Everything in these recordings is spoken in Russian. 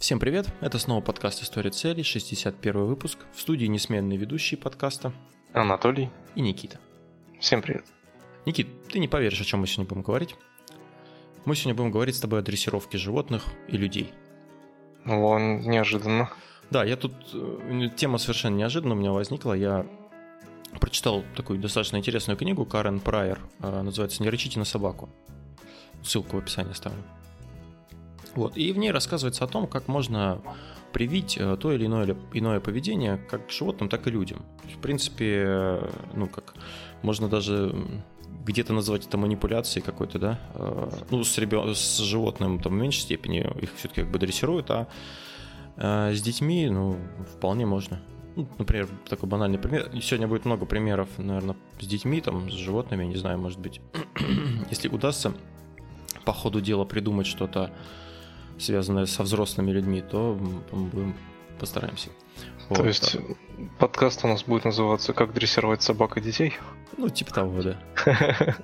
Всем привет, это снова подкаст «История целей», 61 выпуск. В студии несменные ведущие подкаста Анатолий и Никита. Всем привет. Никит, ты не поверишь, о чем мы сегодня будем говорить. Мы сегодня будем говорить с тобой о дрессировке животных и людей. О, неожиданно. Да, я тут... э, Тема совершенно неожиданно у меня возникла. Я прочитал такую достаточно интересную книгу Карен Прайер. э, Называется «Не рычите на собаку». Ссылку в описании ставлю. Вот. И в ней рассказывается о том, как можно привить э, то или иное, иное поведение как животным, так и людям. В принципе, э, ну как, можно даже где-то назвать это манипуляцией какой-то, да. Э, Ну, с, ребё- с животным там в меньшей степени их все-таки как бы дрессируют, а с детьми, ну, вполне можно. Ну, например, такой банальный пример. Сегодня будет много примеров, наверное, с детьми, там, с животными, не знаю, может быть. Если удастся по ходу дела придумать что-то, связанное со взрослыми людьми, то м, будем постараемся. То Вот, есть да. подкаст у нас будет называться «Как дрессировать собак и детей». Ну, типа того, да.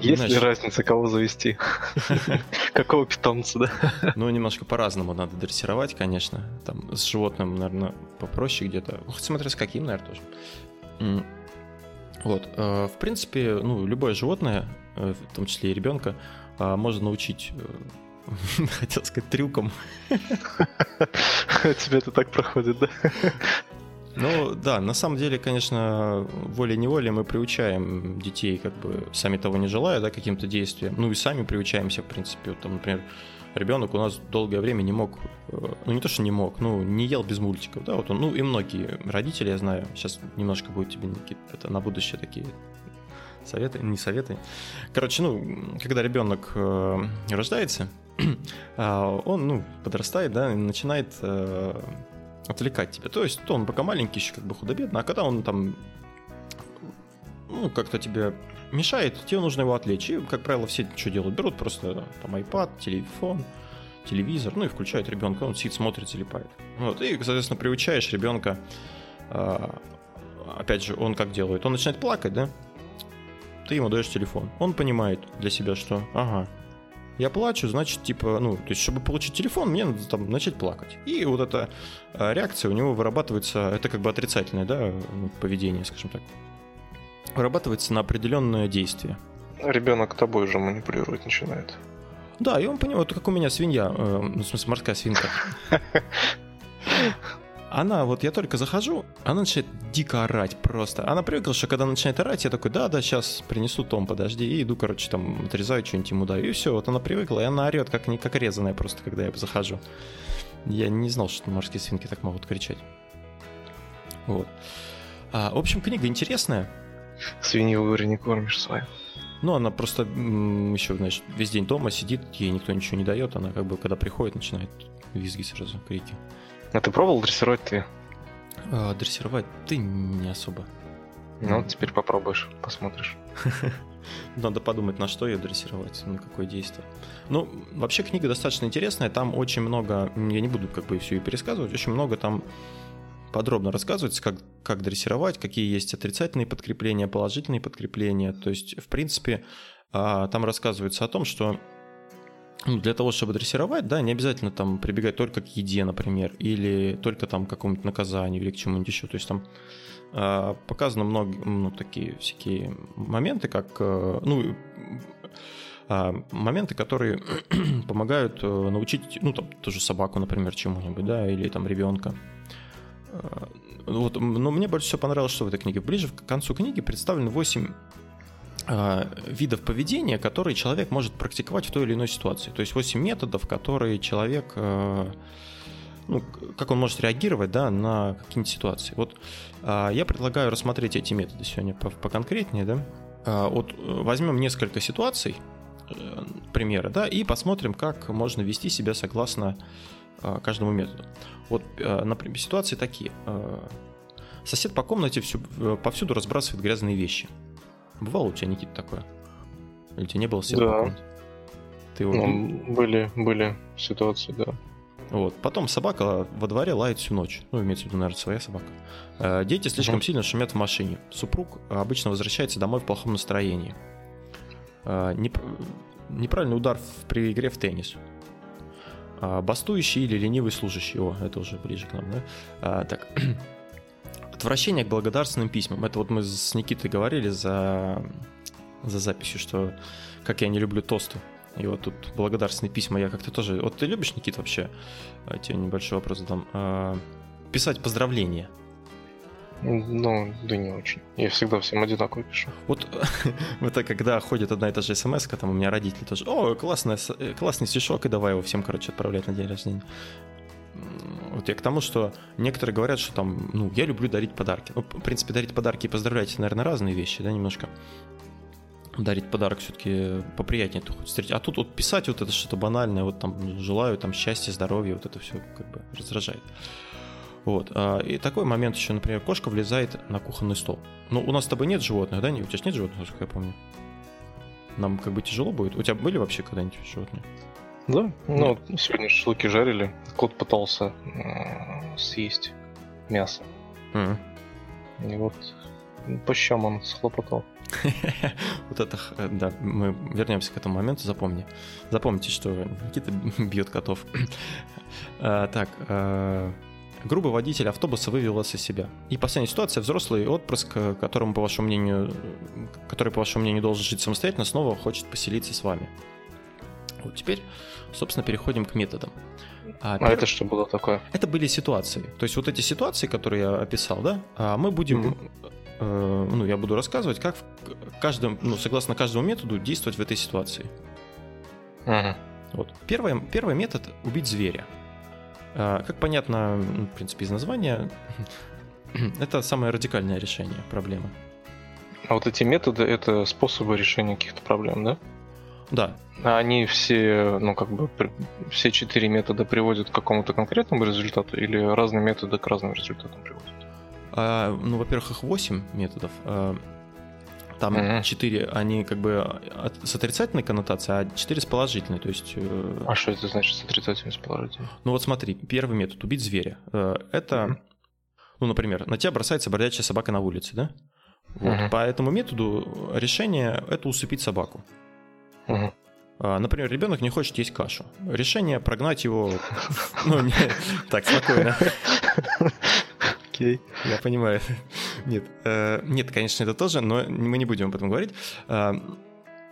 Есть ли разница, кого завести? Какого питомца, да? Ну, немножко по-разному надо дрессировать, конечно. Там с животным, наверное, попроще где-то. Ну, хоть смотря с каким, наверное, тоже. Вот. э, В принципе, ну, любое животное, э, в том числе и ребенка, а, можно научить, э, хотел сказать, трюкам. Тебе это так проходит, да? Ну, да, на самом деле, конечно, волей-неволей мы приучаем детей, как бы сами того не желая, да, каким-то действиям. Ну и сами приучаемся, в принципе. Вот там, например, ребенок у нас долгое время не мог, э, ну не то, что не мог, ну не ел без мультиков, да, вот он, ну и многие родители, я знаю, сейчас немножко будет тебе, Никит, это на будущее такие советы, не советы. Короче, ну, когда ребенок э, рождается, он, ну, подрастает, да, и начинает э, отвлекать тебя. То есть, то он пока маленький еще как бы худо-бедно, а когда он там, ну, как-то тебе мешает, тебе нужно его отвлечь. И, как правило, все что делают? Берут просто там iPad, телефон, телевизор, ну и включают ребенка, он сидит, смотрит, залипает. Вот, и, соответственно, приучаешь ребенка, а, опять же, он как делает? Он начинает плакать, да? Ты ему даешь телефон. Он понимает для себя, что, ага, я плачу, значит, типа, ну, то есть, чтобы получить телефон, мне надо там начать плакать. И вот эта а, реакция у него вырабатывается, это как бы отрицательное, да, ну, поведение, скажем так, вырабатывается на определенное действие. Ребенок тобой же манипулировать начинает. Да, и он понимает, как у меня свинья, э, ну, в смысле, морская свинка. Она, вот я только захожу, она начинает дико орать просто. Она привыкла, что когда начинает орать, я такой, да, да, сейчас принесу Том, подожди, и иду, короче, там, отрезаю что-нибудь ему даю, и все, вот она привыкла, и она орет, как, не, как резаная просто, когда я захожу. Я не знал, что морские свинки так могут кричать. Вот. А, в общем, книга интересная, Свинью в не кормишь свою. ну, она просто еще, значит, весь день дома сидит, ей никто ничего не дает, она как бы, когда приходит, начинает визги сразу, крики. А ты пробовал дрессировать ты? А, дрессировать ты не особо. Ну, Мгм. теперь попробуешь, посмотришь. Надо подумать, на что ее дрессировать, на какое действие. Ну, вообще книга достаточно интересная, там очень много, я не буду как бы все и пересказывать, очень много там подробно рассказывается, как, как дрессировать, какие есть отрицательные подкрепления, положительные подкрепления. То есть, в принципе, а, там рассказывается о том, что для того, чтобы дрессировать, да, не обязательно там прибегать только к еде, например, или только там к какому-нибудь наказанию или к чему-нибудь еще. То есть там а, показано много, ну, такие всякие моменты, как, э, ну, а, моменты, которые помогают э, научить, ну, там, тоже собаку, например, чему-нибудь, да, или там ребенка. А, Вот, но мне больше всего понравилось, что в этой книге. Ближе к концу книги представлены 8 а, видов поведения, которые человек может практиковать в той или иной ситуации. То есть 8 методов, которые человек, э, ну, как он может реагировать да, на какие-нибудь ситуации. Вот а, я предлагаю рассмотреть эти методы сегодня по- поконкретнее. Да? Вот э, возьмем несколько ситуаций, э, примеры, да, и посмотрим, как можно вести себя согласно э, каждому методу. Вот, э, например, ситуации такие. Э, Сосед по комнате всю, э, повсюду разбрасывает грязные вещи. Бывало у тебя, Никита, такое? Или у тебя не было по Да. Ты его Ну, были, были ситуации, да. Вот. Потом собака во дворе лает всю ночь. Ну, имеется в виду, наверное, своя собака. Э, Дети слишком Мгм. сильно шумят в машине. Супруг обычно возвращается домой в плохом настроении. Э, неп- Неправильный удар при игре в теннис. А, бастующий или ленивый служащий. О, это уже ближе к нам, да? Так. Отвращение к благодарственным письмам. Это вот мы с Никитой говорили за, за записью, что как я не люблю тосты. И вот тут благодарственные письма я как-то тоже... Вот ты любишь, Никит, вообще? А, тебе небольшой вопрос задам. А, писать поздравления. Ну, да не очень. Я всегда всем одинаково пишу. Вот это когда ходит одна и та же смс там у меня родители тоже, о, классный, э, классный стишок, и давай его всем, короче, отправлять на день рождения. Вот я к тому, что некоторые говорят, что там, ну, я люблю дарить подарки. Ну, в принципе, дарить подарки и поздравлять, наверное, разные вещи, да, немножко. Дарить подарок все-таки поприятнее тут встретить. А тут вот писать вот это что-то банальное, вот там желаю там счастья, здоровья, вот это все как бы раздражает. Вот. А, и такой момент еще, например, кошка влезает на кухонный стол. Ну, у нас с тобой нет животных, да? У тебя нет животных, насколько я помню. Нам как бы тяжело будет. У тебя были вообще когда-нибудь животные? Да, ну, ну сегодня шашлыки жарили. Кот пытался э, съесть мясо. Mm. И вот по щам он схлопотал. Вот это, э, да, мы вернемся к этому моменту, запомни. Запомните, что Никита бьет котов. А, так, а, Грубый водитель автобуса вывел вас из себя. И последняя ситуация. Взрослый отпрыск, э, которому, по вашему мнению, который, по вашему мнению, должен жить самостоятельно, снова хочет поселиться с вами. Вот теперь, собственно, переходим к методам. А, а перв... это что было такое? Это были ситуации. То есть вот эти ситуации, которые я описал, да, а мы будем, mm-hmm. э, ну, я буду рассказывать, как в каждом, ну, согласно каждому методу действовать в этой ситуации. Mm-hmm. Вот. Первый, первый метод – убить зверя. А, как понятно, ну, в принципе, из названия, это самое радикальное решение проблемы. А вот эти методы — это способы решения каких-то проблем, да? Да. А они все, ну, как бы, все четыре метода приводят к какому-то конкретному результату или разные методы к разным результатам приводят? А, ну, во-первых, их восемь методов. А, там mm-hmm. 4, они как бы с отрицательной коннотацией, а 4 с положительной. То есть... Э, а что это значит с отрицательной, с положительной? Ну вот смотри, первый метод – убить зверя. Э, это, mm-hmm. ну, например, на тебя бросается бродячая собака на улице, да? Вот. Mm-hmm. По этому методу решение – это усыпить собаку. Mm-hmm. Например, ребенок не хочет есть кашу. Решение прогнать его... Ну, не... так, спокойно. Окей. Я понимаю. Нет, э, нет, конечно, это тоже, но мы не будем об этом говорить.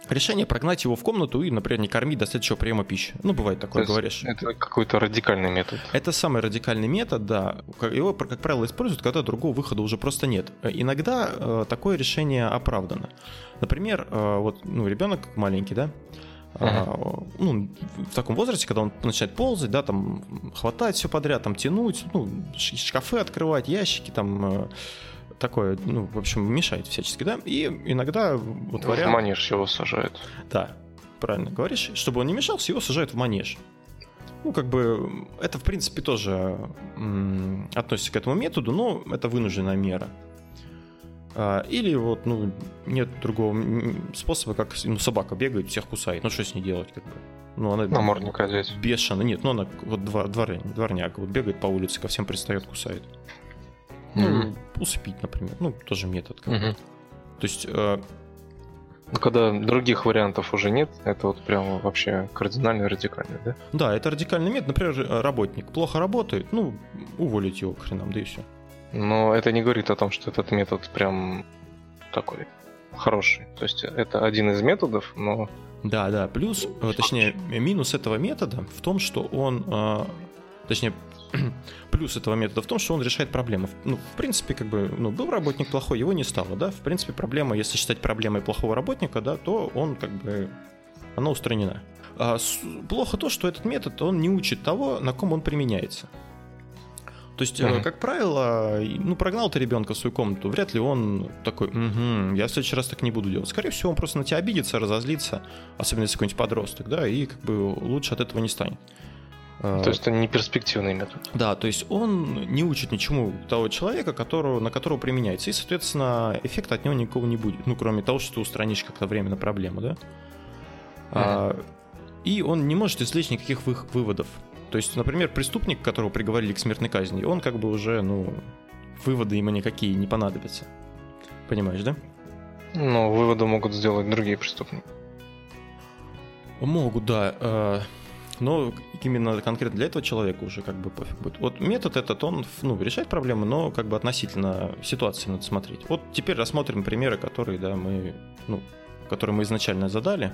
Э, решение прогнать его в комнату и, например, не кормить до следующего приема пищи. Ну, бывает такое, То говоришь. Это какой-то радикальный метод. Это самый радикальный метод, да. Его, как правило, используют, когда другого выхода уже просто нет. Иногда э, такое решение оправдано. Например, э, вот ну, ребенок маленький, да, Uh-huh. ну, в таком возрасте, когда он начинает ползать, да, там хватать все подряд, там тянуть, ну, шкафы открывать, ящики, там э, такое, ну, в общем, мешает всячески, да, и иногда вот вариант... В манеж его сажают. Да, правильно говоришь. Чтобы он не мешался, его сажают в манеж. Ну, как бы, это, в принципе, тоже м- относится к этому методу, но это вынужденная мера. А, или вот, ну, нет другого способа, как ну, собака бегает, всех кусает. Ну, что с ней делать, как бы? Ну, она Намордник одеть. Бешено. Нет, ну, она вот двор, двор, дворняк, вот бегает по улице, ко всем пристает, кусает. Ну, усыпить, например. Ну, тоже метод. Mm-hmm. То есть... Э... Ну, когда других вариантов уже нет, это вот прям вообще кардинально радикально, да? Да, это радикальный метод. Например, работник плохо работает, ну, уволить его к хренам, да и все. Но это не говорит о том, что этот метод прям такой хороший. То есть это один из методов, но... Да, да. Плюс, э, точнее, минус этого метода в том, что он... Э, точнее, плюс этого метода в том, что он решает проблемы. Ну, в принципе, как бы, ну, был работник плохой, его не стало, да. В принципе, проблема, если считать проблемой плохого работника, да, то он как бы... Она устранена. А плохо то, что этот метод, он не учит того, на ком он применяется. То есть, mm-hmm. как правило, ну, прогнал ты ребенка в свою комнату, вряд ли он такой, угу, я в следующий раз так не буду делать. Скорее всего, он просто на тебя обидится, разозлится, особенно если какой-нибудь подросток, да, и как бы лучше от этого не станет. А, то есть это не перспективный метод. Да, то есть он не учит ничему того человека, которого, на которого применяется. И, соответственно, эффекта от него никакого не будет. Ну, кроме того, что ты устранишь как-то временно проблему, да? Mm-hmm. А, и он не может извлечь никаких выводов. То есть, например, преступник, которого приговорили к смертной казни, он как бы уже, ну, выводы ему никакие не понадобятся. Понимаешь, да? Ну, выводы могут сделать другие преступники. Могут, да. Но именно конкретно для этого человека уже как бы пофиг будет. Вот метод этот, он ну, решает проблемы, но как бы относительно ситуации надо смотреть. Вот теперь рассмотрим примеры, которые, да, мы, ну, которые мы изначально задали.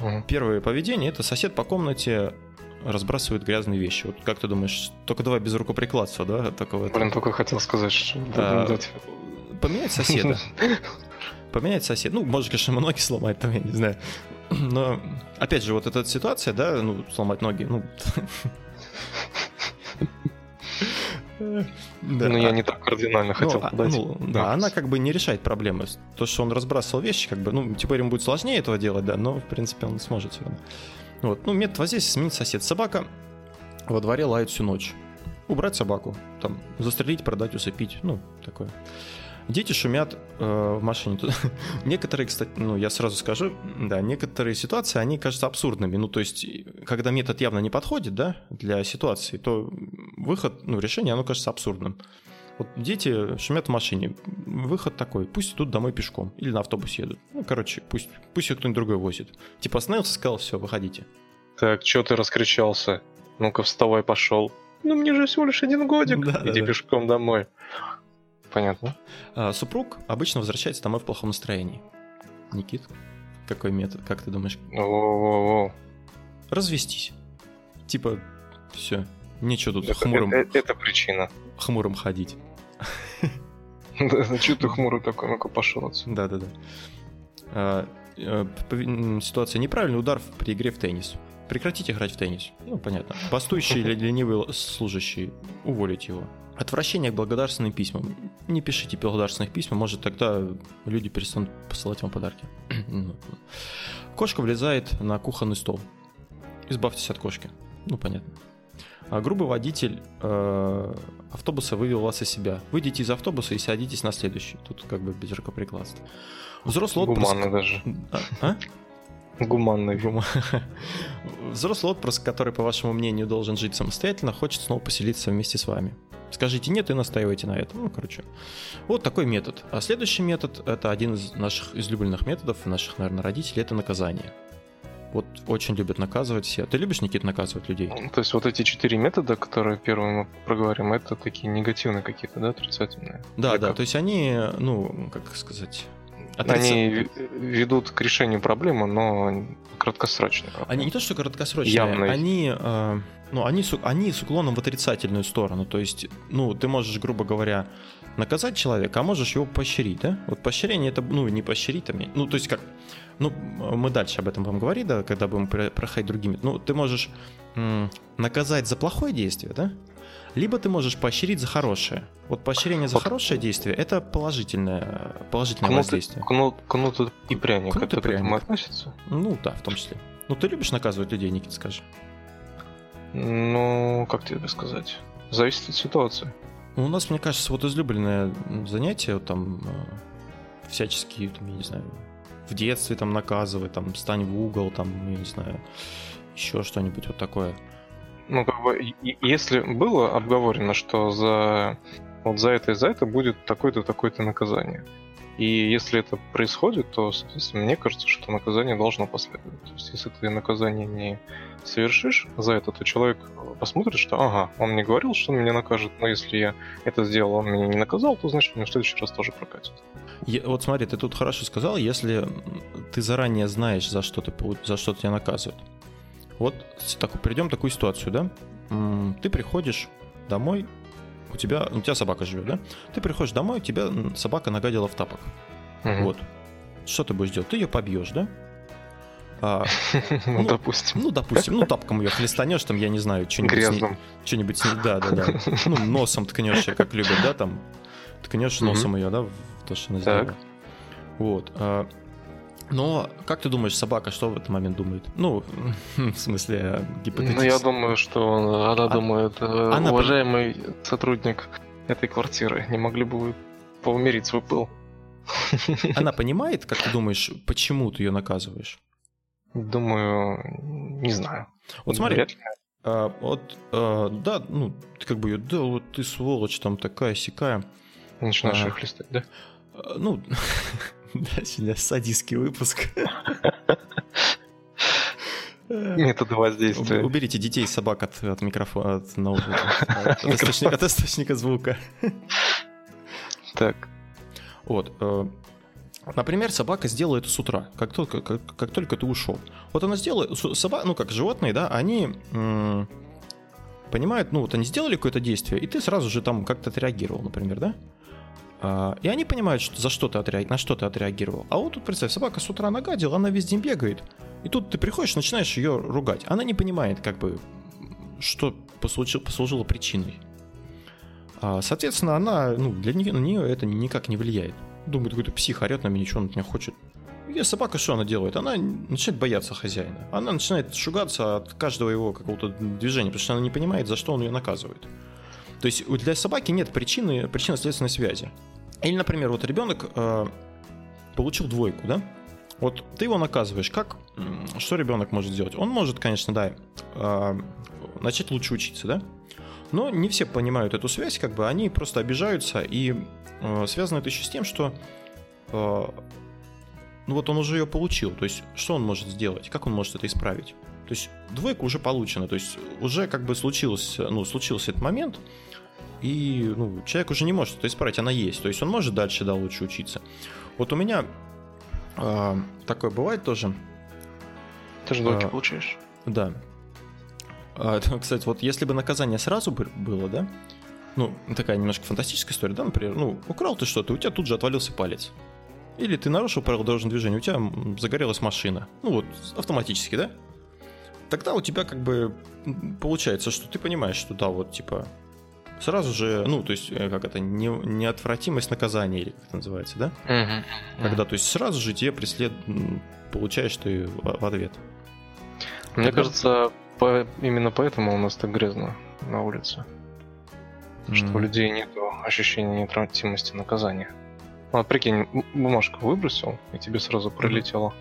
Угу. Первое поведение – это сосед по комнате разбрасывает грязные вещи. Вот как ты думаешь, только давай без рукоприкладства, да? Такого Блин, только хотел сказать, что... Да, поменять соседа. Поменять соседа. Ну, может, конечно, ноги сломать, там, я не знаю. Но, опять же, вот эта ситуация, да, ну, сломать ноги, ну... Да. Ну, я не так кардинально ну, хотел а, подать. Ну, да, она как бы не решает проблемы. То, что он разбрасывал вещи, как бы, ну, теперь ему будет сложнее этого делать, да, но, в принципе, он сможет все равно. Вот. Ну, метод воздействия сменить сосед. Собака во дворе лает всю ночь. Убрать собаку, там, застрелить, продать, усыпить, ну, такое. Дети шумят э, в машине. некоторые, кстати, ну, я сразу скажу, да, некоторые ситуации, они кажутся абсурдными. Ну, то есть, когда метод явно не подходит, да, для ситуации, то выход, ну, решение, оно кажется абсурдным. Вот дети шумят в машине. Выход такой, пусть идут домой пешком или на автобусе едут. Ну, короче, пусть, пусть их кто-нибудь другой возит. Типа остановился, сказал, все, выходите. Так, что ты раскричался? Ну-ка, вставай, пошел. Ну, мне же всего лишь один годик. Да, Иди да, пешком да. домой. Понятно. А, супруг обычно возвращается домой в плохом настроении. Никит, какой метод, как ты думаешь? О-о-о. Развестись. Типа, все, нечего тут это, хмурым... Это, это причина. Хмурым ходить. Да, что ты хмурый такой, ну-ка пошел отсюда. Да-да-да. А, э, ситуация неправильный удар при игре в теннис. Прекратите играть в теннис. Ну, понятно. Бастующий или ленивый служащий, уволить его. Отвращение к благодарственным письмам. Не пишите благодарственных письма, может тогда люди перестанут посылать вам подарки. Ну, кошка влезает на кухонный стол. Избавьтесь от кошки. Ну, понятно. А грубый водитель э, автобуса вывел вас из себя. Выйдите из автобуса и садитесь на следующий. Тут как бы без рукоприкладства. Взрослый отпрыск... Гуманный даже. А? а? Гуманный. Гум... Взрослый отпрыск, который, по вашему мнению, должен жить самостоятельно, хочет снова поселиться вместе с вами. Скажите нет и настаивайте на этом. Ну, короче. Вот такой метод. А следующий метод, это один из наших излюбленных методов, наших, наверное, родителей, это наказание. Вот очень любят наказывать все. Ты любишь, Никит, наказывать людей? То есть вот эти четыре метода, которые первые мы проговорим, это такие негативные какие-то, да, отрицательные? Да, Или да, как? то есть они, ну, как сказать... Отрица... Они ведут к решению проблемы, но краткосрочные. Они не то, что краткосрочные, Явные. они... Э ну, они, они с уклоном в отрицательную сторону. То есть, ну, ты можешь, грубо говоря, наказать человека, а можешь его поощрить, да? Вот поощрение это, ну, не поощрить, там, ну, то есть как, ну, мы дальше об этом будем говорить, да, когда будем проходить другими. Ну, ты можешь м- наказать за плохое действие, да? Либо ты можешь поощрить за хорошее. Вот поощрение за хорошее действие это положительное, положительное кнут, воздействие. Кнут, кнут и пряник, кнут и пряник. относится? Ну да, в том числе. Ну ты любишь наказывать людей, Никит, скажи? Ну, как тебе сказать? Зависит от ситуации. Ну, у нас, мне кажется, вот излюбленное занятие, там, э, всяческие, там, я не знаю, в детстве там наказывать, там, стань в угол, там, я не знаю, еще что-нибудь вот такое. Ну, как бы, если было обговорено, что за вот за это и за это будет такое-то, такое-то наказание. И если это происходит, то, соответственно, мне кажется, что наказание должно последовать. То есть, если ты наказание не совершишь за это, то человек посмотрит, что ага, он мне говорил, что он меня накажет, но если я это сделал, он меня не наказал, то значит, мне в следующий раз тоже прокатит. Я, вот смотри, ты тут хорошо сказал, если ты заранее знаешь, за что, ты, за что тебя наказывают. Вот так, придем такую ситуацию, да? Ты приходишь домой, у тебя, у тебя собака живет, да? Ты приходишь домой, у тебя собака нагадила в тапок. Угу. Вот. Что ты будешь делать? Ты ее побьешь, да? А, ну, ну, допустим. Ну, допустим. Ну, тапком ее хлестанешь, там, я не знаю, что-нибудь... Грязным. Что-нибудь, да, да, да. Ну, носом ткнешь, как любят, да, там. Ткнешь носом ее, да, в то, что она сделала. Вот. Но как ты думаешь, собака что в этот момент думает? Ну, в смысле, гипотетически. Ну, я думаю, что она а, думает, э, она... уважаемый сотрудник этой квартиры, не могли бы вы поумерить свой пыл? Она понимает, как ты думаешь, почему ты ее наказываешь? Думаю, не знаю. Вот смотри, а, вот, а, да, ну, ты как бы, да, вот ты сволочь там такая сякая. Начинаешь а, хлестать, да? А, ну, да, сегодня садистский выпуск. Методы воздействия. Уберите детей и собак от, от микрофона, от от, источника, от источника звука. Так. Вот. Э, например, собака сделала это с утра, как только, как, как только ты ушел. Вот она сделала, собака, ну как животные, да, они м- понимают, ну вот они сделали какое-то действие, и ты сразу же там как-то отреагировал, например, да? А, и они понимают, что за что ты отреаг... на что ты отреагировал. А вот тут, представь, собака с утра нагадила, она весь день бегает. И тут ты приходишь, начинаешь ее ругать. Она не понимает, как бы, что послужило, послужило причиной. А, соответственно, она, ну, для нее, на нее это никак не влияет. Думает, какой-то псих орет на меня, что он от меня хочет. И собака что она делает? Она начинает бояться хозяина. Она начинает шугаться от каждого его какого-то движения, потому что она не понимает, за что он ее наказывает. То есть для собаки нет причины, причинно-следственной связи. Или, например, вот ребенок э, получил двойку, да? Вот ты его наказываешь, как, что ребенок может сделать? Он может, конечно, да, э, начать лучше учиться, да? Но не все понимают эту связь, как бы они просто обижаются, и э, связано это еще с тем, что э, ну вот он уже ее получил, то есть что он может сделать, как он может это исправить? То есть двойка уже получена, то есть уже как бы случился, ну, случился этот момент, и ну, человек уже не может это исправить, она есть. То есть он может дальше, да, лучше учиться. Вот у меня э, такое бывает тоже. Ты же двойки э, получаешь. Да. А, кстати, вот если бы наказание сразу было, да, ну, такая немножко фантастическая история, да, например, ну, украл ты что-то, у тебя тут же отвалился палец. Или ты нарушил правила дорожного движения, у тебя загорелась машина. Ну вот, автоматически, да? Тогда у тебя как бы получается, что ты понимаешь, что да, вот типа сразу же, ну, то есть, э, как это, не, неотвратимость наказания, или как это называется, да? Угу. Когда, то есть, сразу же тебе преслед... получаешь ты в ответ. Мне Тогда... кажется, по... именно поэтому у нас так грязно на улице. Mm. Что у людей нет ощущения неотвратимости наказания. Ну, вот прикинь, бумажку выбросил, и тебе сразу пролетело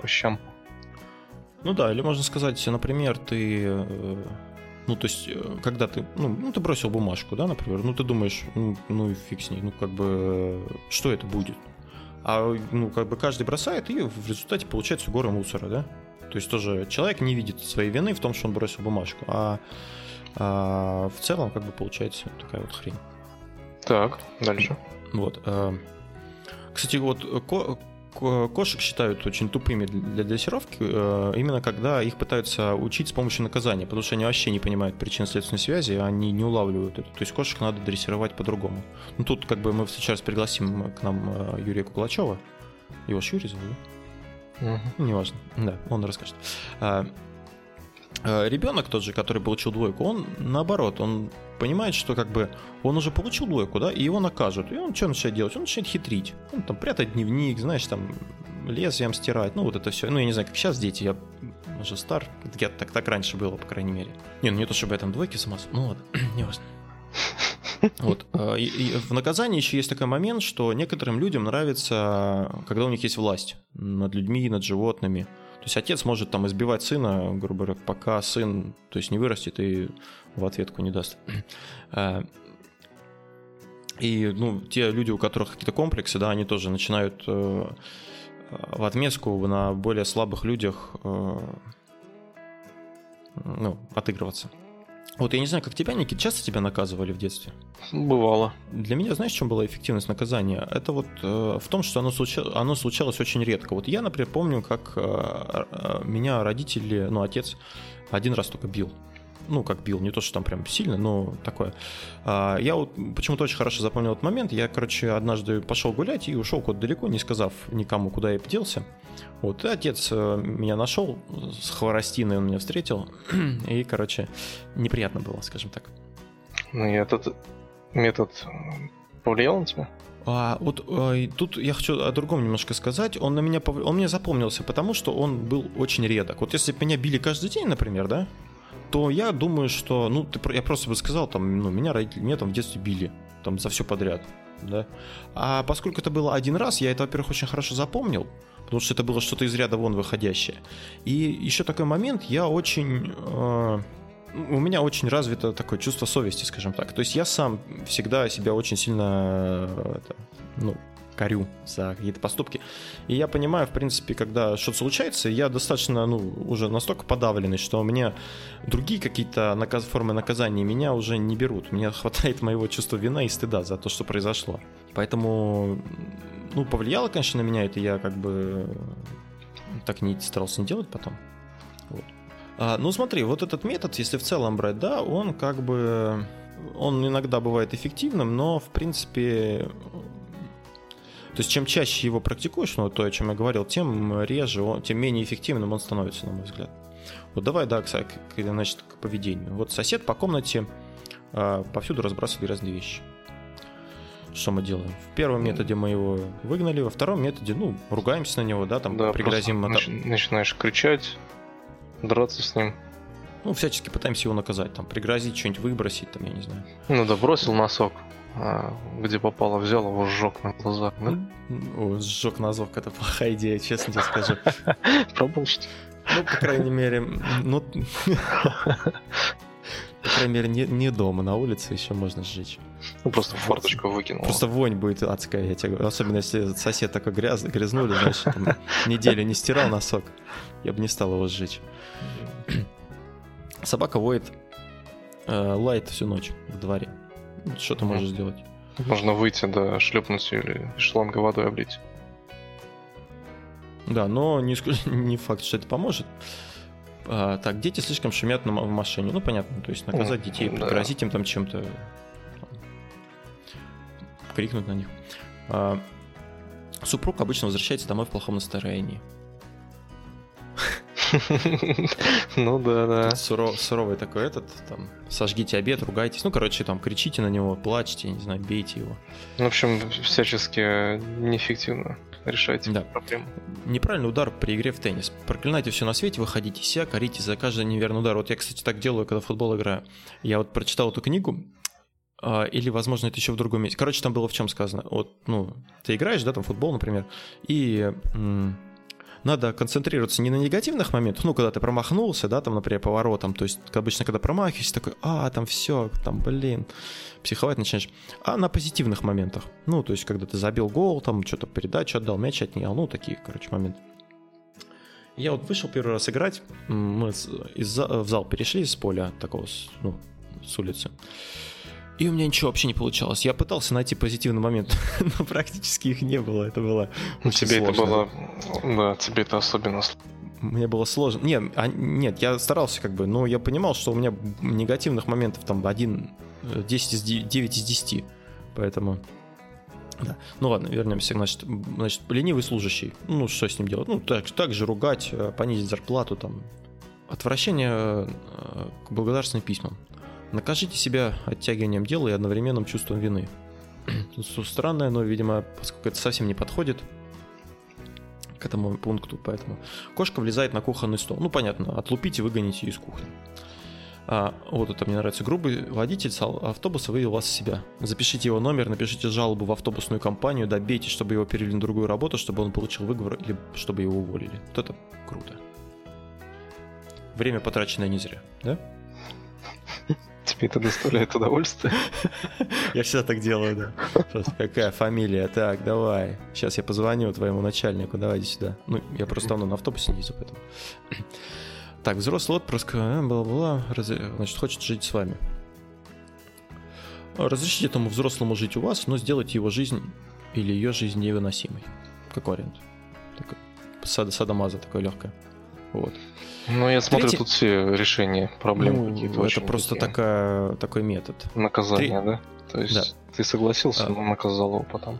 по щам. Ну да, или можно сказать, например, ты э, ну, то есть, э, когда ты, ну, ну, ты бросил бумажку, да, например, ну, ты думаешь, ну, ну и фиг с ней, ну, как бы, что это будет? А, ну, как бы каждый бросает, и в результате получается горы мусора, да? То есть тоже человек не видит своей вины в том, что он бросил бумажку, а, а в целом, как бы, получается такая вот хрень. Так, дальше. Вот. Э, кстати, вот кошек считают очень тупыми для дрессировки, э, именно когда их пытаются учить с помощью наказания, потому что они вообще не понимают причинно-следственной связи, они не улавливают это. То есть кошек надо дрессировать по-другому. Ну тут как бы мы сейчас пригласим к нам э, Юрия Куклачева. Его ж Юрий зовут, да? Угу. Неважно. Да, он расскажет. Э, ребенок тот же, который получил двойку, он наоборот, он понимает, что как бы он уже получил двойку, да, и его накажут. И он что начинает делать? Он начинает хитрить. Он там прятать дневник, знаешь, там лезвием стирать, ну вот это все. Ну, я не знаю, как сейчас дети, я уже стар, я, так, так раньше было, по крайней мере. Не, ну не то, чтобы я там двойки сама, ну ладно, не важно. Вот. И, и в наказании еще есть такой момент, что некоторым людям нравится, когда у них есть власть над людьми, над животными. То есть отец может там избивать сына, грубо говоря, пока сын, то есть не вырастет и в ответку не даст. Э, и ну, те люди, у которых какие-то комплексы, да, они тоже начинают э, в отместку на более слабых людях э, ну, отыгрываться. Вот я не знаю, как тебя, Никит, часто тебя наказывали в детстве? Бывало. Для меня, знаешь, в чем была эффективность наказания? Это вот э, в том, что оно, случа... оно случалось очень редко. Вот я, например, помню, как э, э, меня родители, ну, отец один раз только бил ну, как бил, не то, что там прям сильно, но такое. А, я вот почему-то очень хорошо запомнил этот момент. Я, короче, однажды пошел гулять и ушел куда-то далеко, не сказав никому, куда я поделся. Вот, и отец э, меня нашел, с хворостиной он меня встретил, и, короче, неприятно было, скажем так. Ну и этот метод повлиял на тебя? А, вот а, тут я хочу о другом немножко сказать. Он на меня пов... он мне запомнился, потому что он был очень редок. Вот если бы меня били каждый день, например, да, то я думаю, что, ну, ты, я просто бы сказал, там, ну, меня родители, меня там в детстве били, там, за все подряд, да. А поскольку это было один раз, я это, во-первых, очень хорошо запомнил, потому что это было что-то из ряда вон выходящее. И еще такой момент, я очень... Э, у меня очень развито такое чувство совести, скажем так. То есть я сам всегда себя очень сильно это, ну, корю за какие-то поступки. И я понимаю, в принципе, когда что-то случается, я достаточно, ну, уже настолько подавленный, что мне другие какие-то наказ... формы наказания меня уже не берут. Мне хватает моего чувства вина и стыда за то, что произошло. Поэтому, ну, повлияло, конечно, на меня это. Я как бы так не старался не делать потом. Вот. А, ну, смотри, вот этот метод, если в целом брать, да, он как бы... Он иногда бывает эффективным, но, в принципе, то есть чем чаще его практикуешь, ну, то, о чем я говорил, тем реже, он, тем менее эффективным он становится, на мой взгляд. Вот давай, да, кстати, значит, к поведению. Вот сосед по комнате э, повсюду разбрасывает разные вещи. Что мы делаем? В первом методе мы его выгнали, во втором методе, ну, ругаемся на него, да, там да, пригрозим. Нач- начинаешь кричать, драться с ним. Ну, всячески пытаемся его наказать, там, пригрозить, что-нибудь выбросить, там, я не знаю. Ну да, бросил носок, а где попало, взял его, сжег на глазах, да? О, сжег носок, это плохая идея, честно тебе скажу. Пробовал, что Ну, по крайней мере, ну... По крайней мере, не, не дома, на улице еще можно сжечь. Ну, просто в форточку выкинул. Просто вонь будет адская, я тебе говорю. Особенно, если сосед такой гряз, грязнули, знаешь, там, неделю не стирал носок. Я бы не стал его сжечь. Собака воет, э, лает всю ночь в дворе. Что ты можешь сделать? Можно выйти, да, шлепнуть или шланга водой облить. Да, но не, не факт, что это поможет. А, так, дети слишком шумят на, в машине. Ну, понятно, то есть наказать детей, да. пригрозить им там чем-то, крикнуть на них. А, супруг обычно возвращается домой в плохом настроении. Ну да, да. суровый такой этот, там, сожгите обед, ругайтесь. Ну, короче, там, кричите на него, плачьте, не знаю, бейте его. В общем, всячески неэффективно решайте да. проблему. Неправильный удар при игре в теннис. Проклинайте все на свете, выходите себя, корите за каждый неверный удар. Вот я, кстати, так делаю, когда в футбол играю. Я вот прочитал эту книгу, а, или, возможно, это еще в другом месте. Короче, там было в чем сказано. Вот, ну, ты играешь, да, там футбол, например, и надо концентрироваться не на негативных моментах, ну, когда ты промахнулся, да, там, например, поворотом, то есть обычно, когда промахиваешься, такой, а, там все, там, блин, психовать начинаешь, а на позитивных моментах, ну, то есть, когда ты забил гол, там, что-то передачу отдал, мяч отнял, ну, такие, короче, моменты. Я вот вышел первый раз играть, мы из, в зал перешли с поля такого, ну, с улицы. И у меня ничего вообще не получалось. Я пытался найти позитивный момент, но практически их не было. Это было ну, Тебе сложно. это было... Да, тебе это особенно мне было сложно. Нет, а, нет, я старался как бы, но я понимал, что у меня негативных моментов там один 10 из 9 из 10. Поэтому... Да. Ну ладно, вернемся. Значит, значит, ленивый служащий. Ну, что с ним делать? Ну, так, так же ругать, э, понизить зарплату, там. Отвращение э, к благодарственным письмам. Накажите себя оттягиванием дела и одновременным чувством вины. Странное, но, видимо, поскольку это совсем не подходит к этому пункту, поэтому кошка влезает на кухонный стол. Ну, понятно, отлупите, выгоните из кухни. А, вот это мне нравится. Грубый водитель автобуса вывел вас из себя. Запишите его номер, напишите жалобу в автобусную компанию, добейте, чтобы его перевели на другую работу, чтобы он получил выговор или чтобы его уволили. Вот это круто. Время потраченное не зря, да? Тебе это доставляет удовольствие? Я всегда так делаю, да. Просто какая фамилия? Так, давай. Сейчас я позвоню твоему начальнику, давайте сюда. Ну, я просто давно на автобусе не езжу, поэтому. Так, взрослый отпрыск, э, бла-бла, значит, хочет жить с вами. Разрешите этому взрослому жить у вас, но сделайте его жизнь или ее жизнь невыносимой. Как вариант. Такой, сад, садомаза такое легкое. Вот. Ну, я смотрю, Третий... тут все решения проблем ну, какие-то. Это просто такая, такой метод. Наказание, Три... да? То есть да. ты согласился, а... но наказал его потом.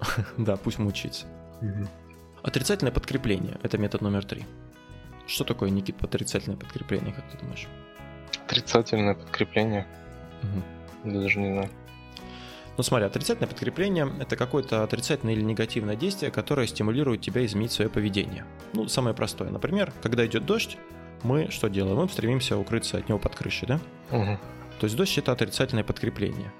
да, пусть мучается. Отрицательное подкрепление. Это метод номер три. Что такое, Никит, отрицательное подкрепление, как ты думаешь? Отрицательное подкрепление? Угу. Даже не знаю. Ну смотри, отрицательное подкрепление – это какое-то отрицательное или негативное действие, которое стимулирует тебя изменить свое поведение. Ну, самое простое. Например, когда идет дождь, мы что делаем? Мы стремимся укрыться от него под крышей, да? Угу. То есть дождь – это отрицательное подкрепление.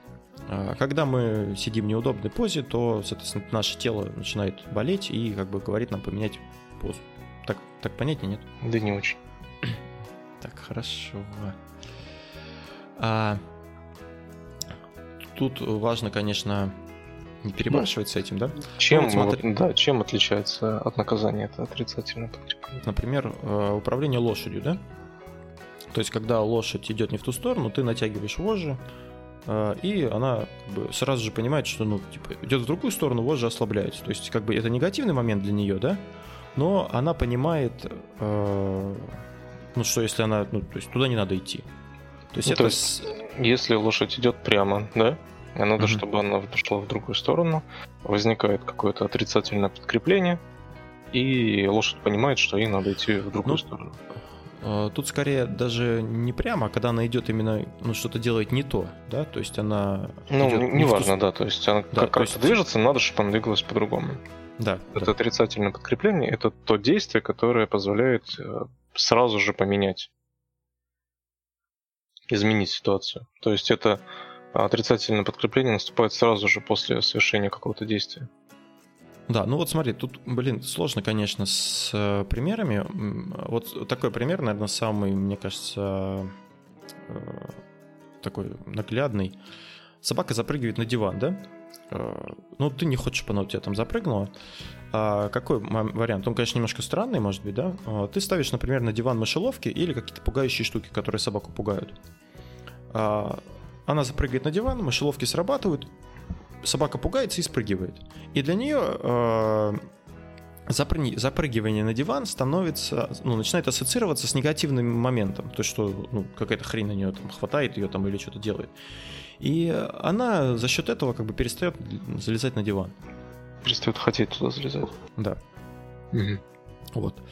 А когда мы сидим в неудобной позе, то, соответственно, наше тело начинает болеть и как бы говорит нам поменять позу. Так, так понятнее, нет? Да не очень. Так, хорошо. А, тут важно, конечно, не перебарщивать ну, с этим, да? Чем, ну, вот смотри... да, чем отличается от наказания это отрицательное подкрепление? Например, э, управление лошадью, да? То есть, когда лошадь идет не в ту сторону, ты натягиваешь вожжи, э, и она как бы сразу же понимает, что ну, типа, идет в другую сторону, вожжи ослабляются. То есть, как бы это негативный момент для нее, да? Но она понимает, э, ну, что если она, ну, то есть туда не надо идти. То есть, ну, это... то есть если лошадь идет прямо, да? А надо, mm-hmm. чтобы она пошла в другую сторону. Возникает какое-то отрицательное подкрепление, и лошадь понимает, что ей надо идти в другую ну, сторону. А, тут скорее даже не прямо, а когда она идет именно, ну, что-то делает не то, да, то есть она... Ну, неважно, не да, то есть она да, как-то есть... движется, надо, чтобы она двигалась по-другому. Да. Это да. отрицательное подкрепление, это то действие, которое позволяет э, сразу же поменять, изменить ситуацию. То есть это отрицательное подкрепление наступает сразу же после совершения какого-то действия. Да, ну вот смотри, тут, блин, сложно, конечно, с э, примерами. Вот такой пример, наверное, самый, мне кажется, э, такой наглядный. Собака запрыгивает на диван, да? Э, ну, ты не хочешь, чтобы она у тебя там запрыгнула. А какой вариант? Он, конечно, немножко странный, может быть, да? Ты ставишь, например, на диван мышеловки или какие-то пугающие штуки, которые собаку пугают. А, она запрыгивает на диван, мышеловки срабатывают, собака пугается и спрыгивает. И для нее э, запрыгивание на диван становится, ну, начинает ассоциироваться с негативным моментом. То, что ну, какая-то хрень на нее там хватает ее там или что-то делает. И она за счет этого как бы перестает залезать на диван. Перестает хотеть туда залезать. Да. Угу. Вот.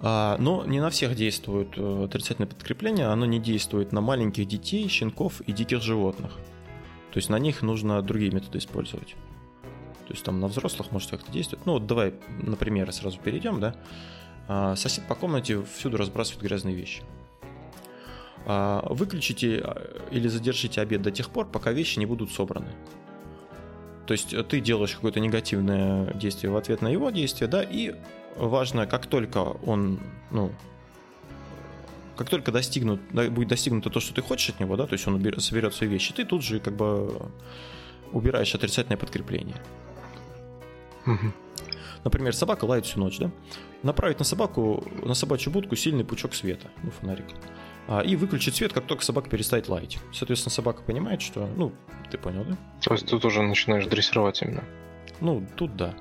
А, но не на всех действует э, отрицательное подкрепление, оно не действует на маленьких детей, щенков и диких животных. То есть на них нужно другие методы использовать. То есть там на взрослых может как-то действовать. Ну вот давай на примеры сразу перейдем, да. А, сосед по комнате всюду разбрасывает грязные вещи. А, выключите или задержите обед до тех пор, пока вещи не будут собраны. То есть ты делаешь какое-то негативное действие в ответ на его действие, да, и важно, как только он, ну, как только достигнут, будет достигнуто то, что ты хочешь от него, да, то есть он соберет свои вещи, ты тут же как бы убираешь отрицательное подкрепление. Угу. Например, собака лает всю ночь, да? Направить на собаку, на собачью будку сильный пучок света, ну, фонарик. А, и выключить свет, как только собака перестает лаять. Соответственно, собака понимает, что, ну, ты понял, да? То есть ты тоже начинаешь дрессировать именно? Ну, тут да.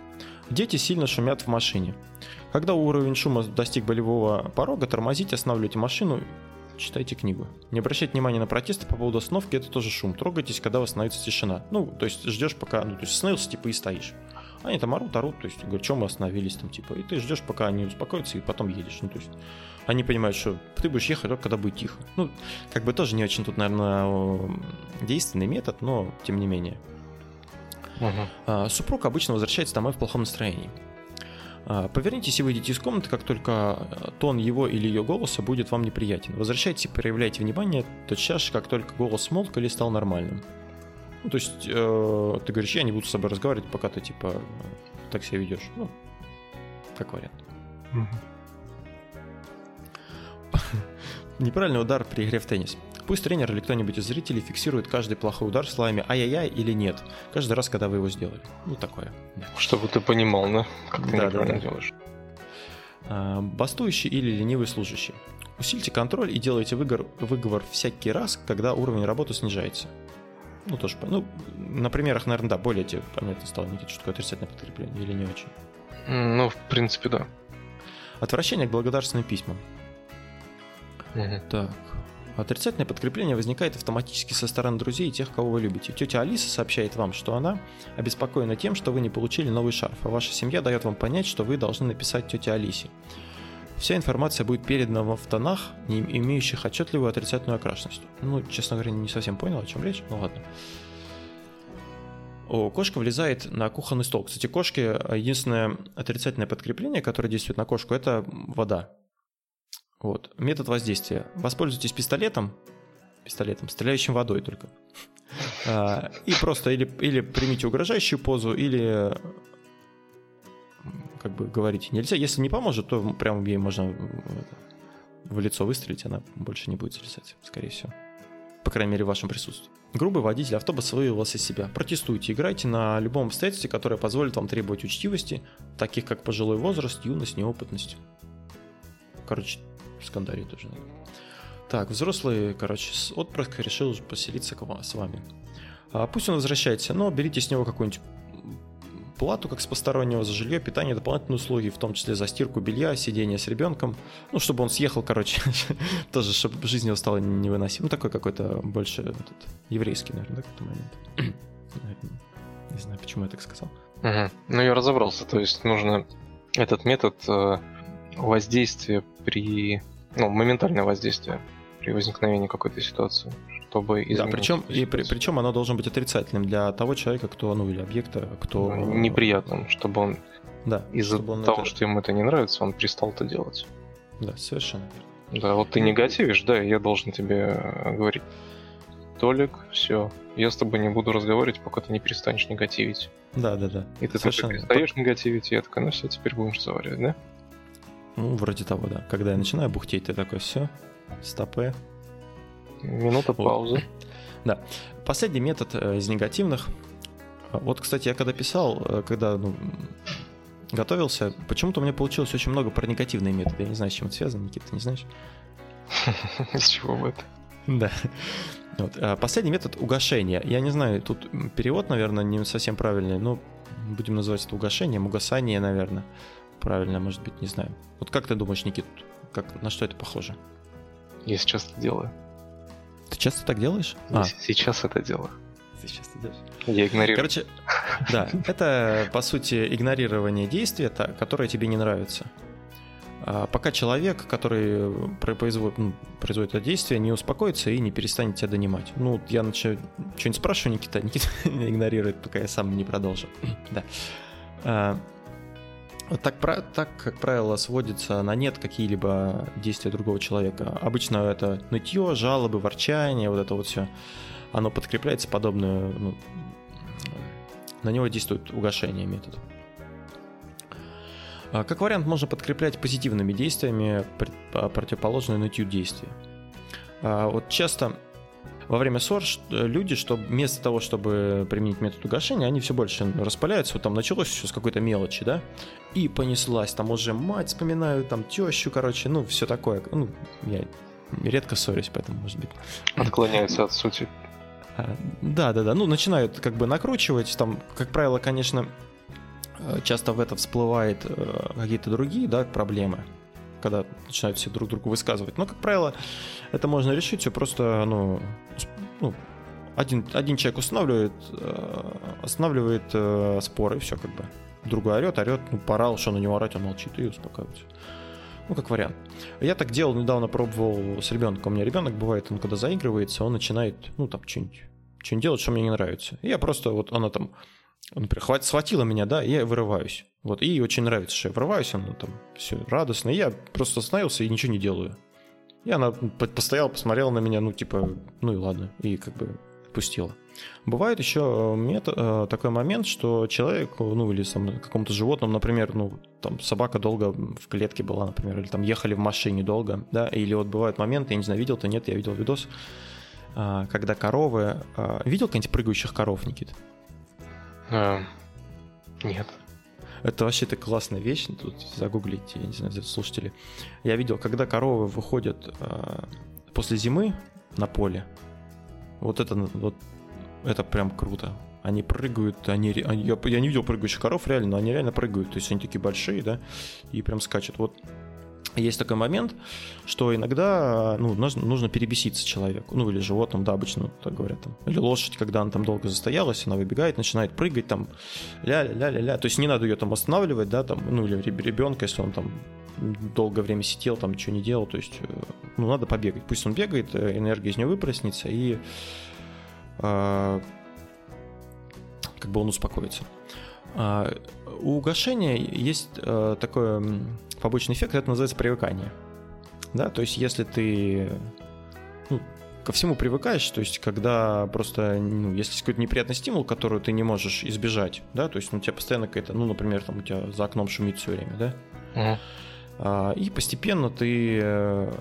Дети сильно шумят в машине. Когда уровень шума достиг болевого порога, тормозите, останавливайте машину, читайте книгу. Не обращайте внимания на протесты по поводу остановки, это тоже шум. Трогайтесь, когда восстановится тишина. Ну, то есть ждешь пока, ну, то есть остановился, типа, и стоишь. Они там орут, орут, то есть говорят, что мы остановились там, типа, и ты ждешь, пока они успокоятся, и потом едешь. Ну, то есть они понимают, что ты будешь ехать только когда будет тихо. Ну, как бы тоже не очень тут, наверное, действенный метод, но тем не менее. Uh-huh. Супруг обычно возвращается домой в плохом настроении. А, повернитесь и выйдите из комнаты, как только э, тон его или ее голоса будет вам неприятен. Возвращайтесь и проявляйте внимание тотчас же, как только голос смолк или стал нормальным. Ну, то есть, э, ты говоришь, я не буду с собой разговаривать, пока ты, типа, так себя ведешь. Ну, как вариант. Неправильный удар при игре в теннис. Пусть тренер или кто-нибудь из зрителей фиксирует каждый плохой удар словами «ай-яй-яй» или «нет», каждый раз, когда вы его сделали. Ну, такое. Да. Чтобы ты понимал, да? Как ты да, да, да. делаешь. А, бастующий или ленивый служащий. Усильте контроль и делайте выговор, выговор всякий раз, когда уровень работы снижается. Ну, тоже, ну, на примерах, наверное, да, более тебе понятно стало, Никита, что такое отрицательное подкрепление или не очень. Ну, в принципе, да. Отвращение к благодарственным письмам. Угу. Так. Отрицательное подкрепление возникает автоматически со стороны друзей и тех, кого вы любите. Тетя Алиса сообщает вам, что она обеспокоена тем, что вы не получили новый шарф, а ваша семья дает вам понять, что вы должны написать тете Алисе. Вся информация будет передана в тонах, не имеющих отчетливую отрицательную окрашенность. Ну, честно говоря, не совсем понял, о чем речь, ну ладно. О, кошка влезает на кухонный стол. Кстати, кошки единственное отрицательное подкрепление, которое действует на кошку, это вода. Вот. Метод воздействия. Воспользуйтесь пистолетом, пистолетом, стреляющим водой только. А, и просто или, или примите угрожающую позу, или как бы говорите нельзя. Если не поможет, то прямо ей можно в лицо выстрелить, она больше не будет залезать, скорее всего. по крайней мере в вашем присутствии. Грубый водитель автобуса вывел вас из себя. Протестуйте, играйте на любом обстоятельстве, которое позволит вам требовать учтивости, таких как пожилой возраст, юность, неопытность. Короче, скандалить тоже. Так, взрослый, короче, отпрыск решил поселиться с вами. А пусть он возвращается, но берите с него какую-нибудь плату как с постороннего за жилье, питание, дополнительные услуги, в том числе за стирку белья, сидение с ребенком. Ну, чтобы он съехал, короче, тоже, чтобы жизнь его стала невыносимой. Ну, такой какой-то больше этот, еврейский, наверное, да, какой-то момент. Не знаю, почему я так сказал. Угу. Ну, я разобрался. То есть нужно этот метод э, воздействия при... Ну, моментальное воздействие при возникновении какой-то ситуации чтобы изменить. Да, причем, и при, причем оно должно быть отрицательным для того человека, кто, ну, или объекта, кто... Ну, неприятным, чтобы он да, из-за того, это... что ему это не нравится, он перестал это делать. Да, совершенно Да, вот ты негативишь, да, я должен тебе говорить. Толик, все, я с тобой не буду разговаривать, пока ты не перестанешь негативить. Да, да, да. И ты Совершенно. только перестаешь негативить, и я такой, ну все, теперь будем разговаривать, да? Ну, вроде того, да. Когда я начинаю бухтеть, ты такой, все, стопы, Минута паузы. Да. Последний метод э, из негативных. Вот, кстати, я когда писал, э, когда ну, готовился, почему-то у меня получилось очень много про негативные методы. Я не знаю, с чем это связано, Никита, ты не знаешь? С чего бы это? Да. Вот. Э, последний метод угошения. Я не знаю, тут перевод, наверное, не совсем правильный, но будем называть это угошением, угасание, наверное. Правильно, может быть, не знаю. Вот как ты думаешь, Никит, как, на что это похоже? Я сейчас это делаю. Ты часто так делаешь? А. Сейчас это делаю. Сейчас ты делаешь. Я игнорирую. Короче, да, это, по сути, игнорирование действия, которое тебе не нравится. А пока человек, который производит, ну, производит это действие, не успокоится и не перестанет тебя донимать. Ну, я начну что-нибудь спрашиваю, Никита, Никита игнорирует, пока я сам не продолжу. да. А, так, так, как правило, сводится на нет какие-либо действия другого человека. Обычно это нытье, жалобы, ворчание, вот это вот все. Оно подкрепляется подобное, ну, на него действует угошение метод. А как вариант, можно подкреплять позитивными действиями противоположные нытью действия. А вот часто во время ссор люди, что вместо того, чтобы применить метод угошения, они все больше распаляются. Вот там началось все с какой-то мелочи, да, и понеслась. Там уже мать вспоминаю, там тещу, короче, ну, все такое. Ну, я редко ссорюсь, поэтому, может быть. Отклоняются от сути. А, да, да, да. Ну, начинают как бы накручивать. Там, как правило, конечно, э, часто в это всплывают э, какие-то другие, да, проблемы когда начинают все друг другу высказывать. Но, как правило, это можно решить все просто, ну, ну один, один человек устанавливает, э, останавливает э, спор, и все как бы. Другой орет, орет, ну, порал, что на него орать, он молчит и успокаивается. Ну, как вариант. Я так делал, недавно пробовал с ребенком. У меня ребенок бывает, он когда заигрывается, он начинает, ну, там, что-нибудь что делать, что мне не нравится. И я просто, вот она там например, схватила меня, да, и я вырываюсь. Вот, и очень нравится, что я врываюсь, она там все радостно. И я просто остановился и ничего не делаю. И она постояла, посмотрела на меня, ну, типа, ну и ладно, и как бы пустила. Бывает еще метод, э, такой момент, что человек, ну или сам, какому-то животному, например, ну там собака долго в клетке была, например, или там ехали в машине долго, да, или вот бывают моменты, я не знаю, видел ты, нет, я видел видос, э, когда коровы... Э, видел каких-нибудь прыгающих коров, Никит? А, нет. Это вообще то классная вещь, тут загуглите, я не знаю, слушатели. Я видел, когда коровы выходят э, после зимы на поле, вот это, вот, это прям круто. Они прыгают, они, они я, я не видел прыгающих коров реально, но они реально прыгают, то есть они такие большие, да, и прям скачут. Вот есть такой момент, что иногда ну, нужно, перебеситься человеку, ну или животным, да, обычно так говорят. Там. Или лошадь, когда она там долго застоялась, она выбегает, начинает прыгать, там, ля-ля-ля-ля-ля. То есть не надо ее там останавливать, да, там, ну или ребенка, если он там долгое время сидел, там ничего не делал, то есть, э, ну, надо побегать. Пусть он бегает, э, энергия из него выпроснется, и э, как бы он успокоится. А, у угошения есть э, такой побочный эффект, это называется привыкание. Да, то есть если ты ну, ко всему привыкаешь, то есть когда просто, ну, если есть какой-то неприятный стимул, который ты не можешь избежать, да, то есть ну, у тебя постоянно какая-то, ну, например, там у тебя за окном шумит все время, да, uh-huh. а, и постепенно ты э,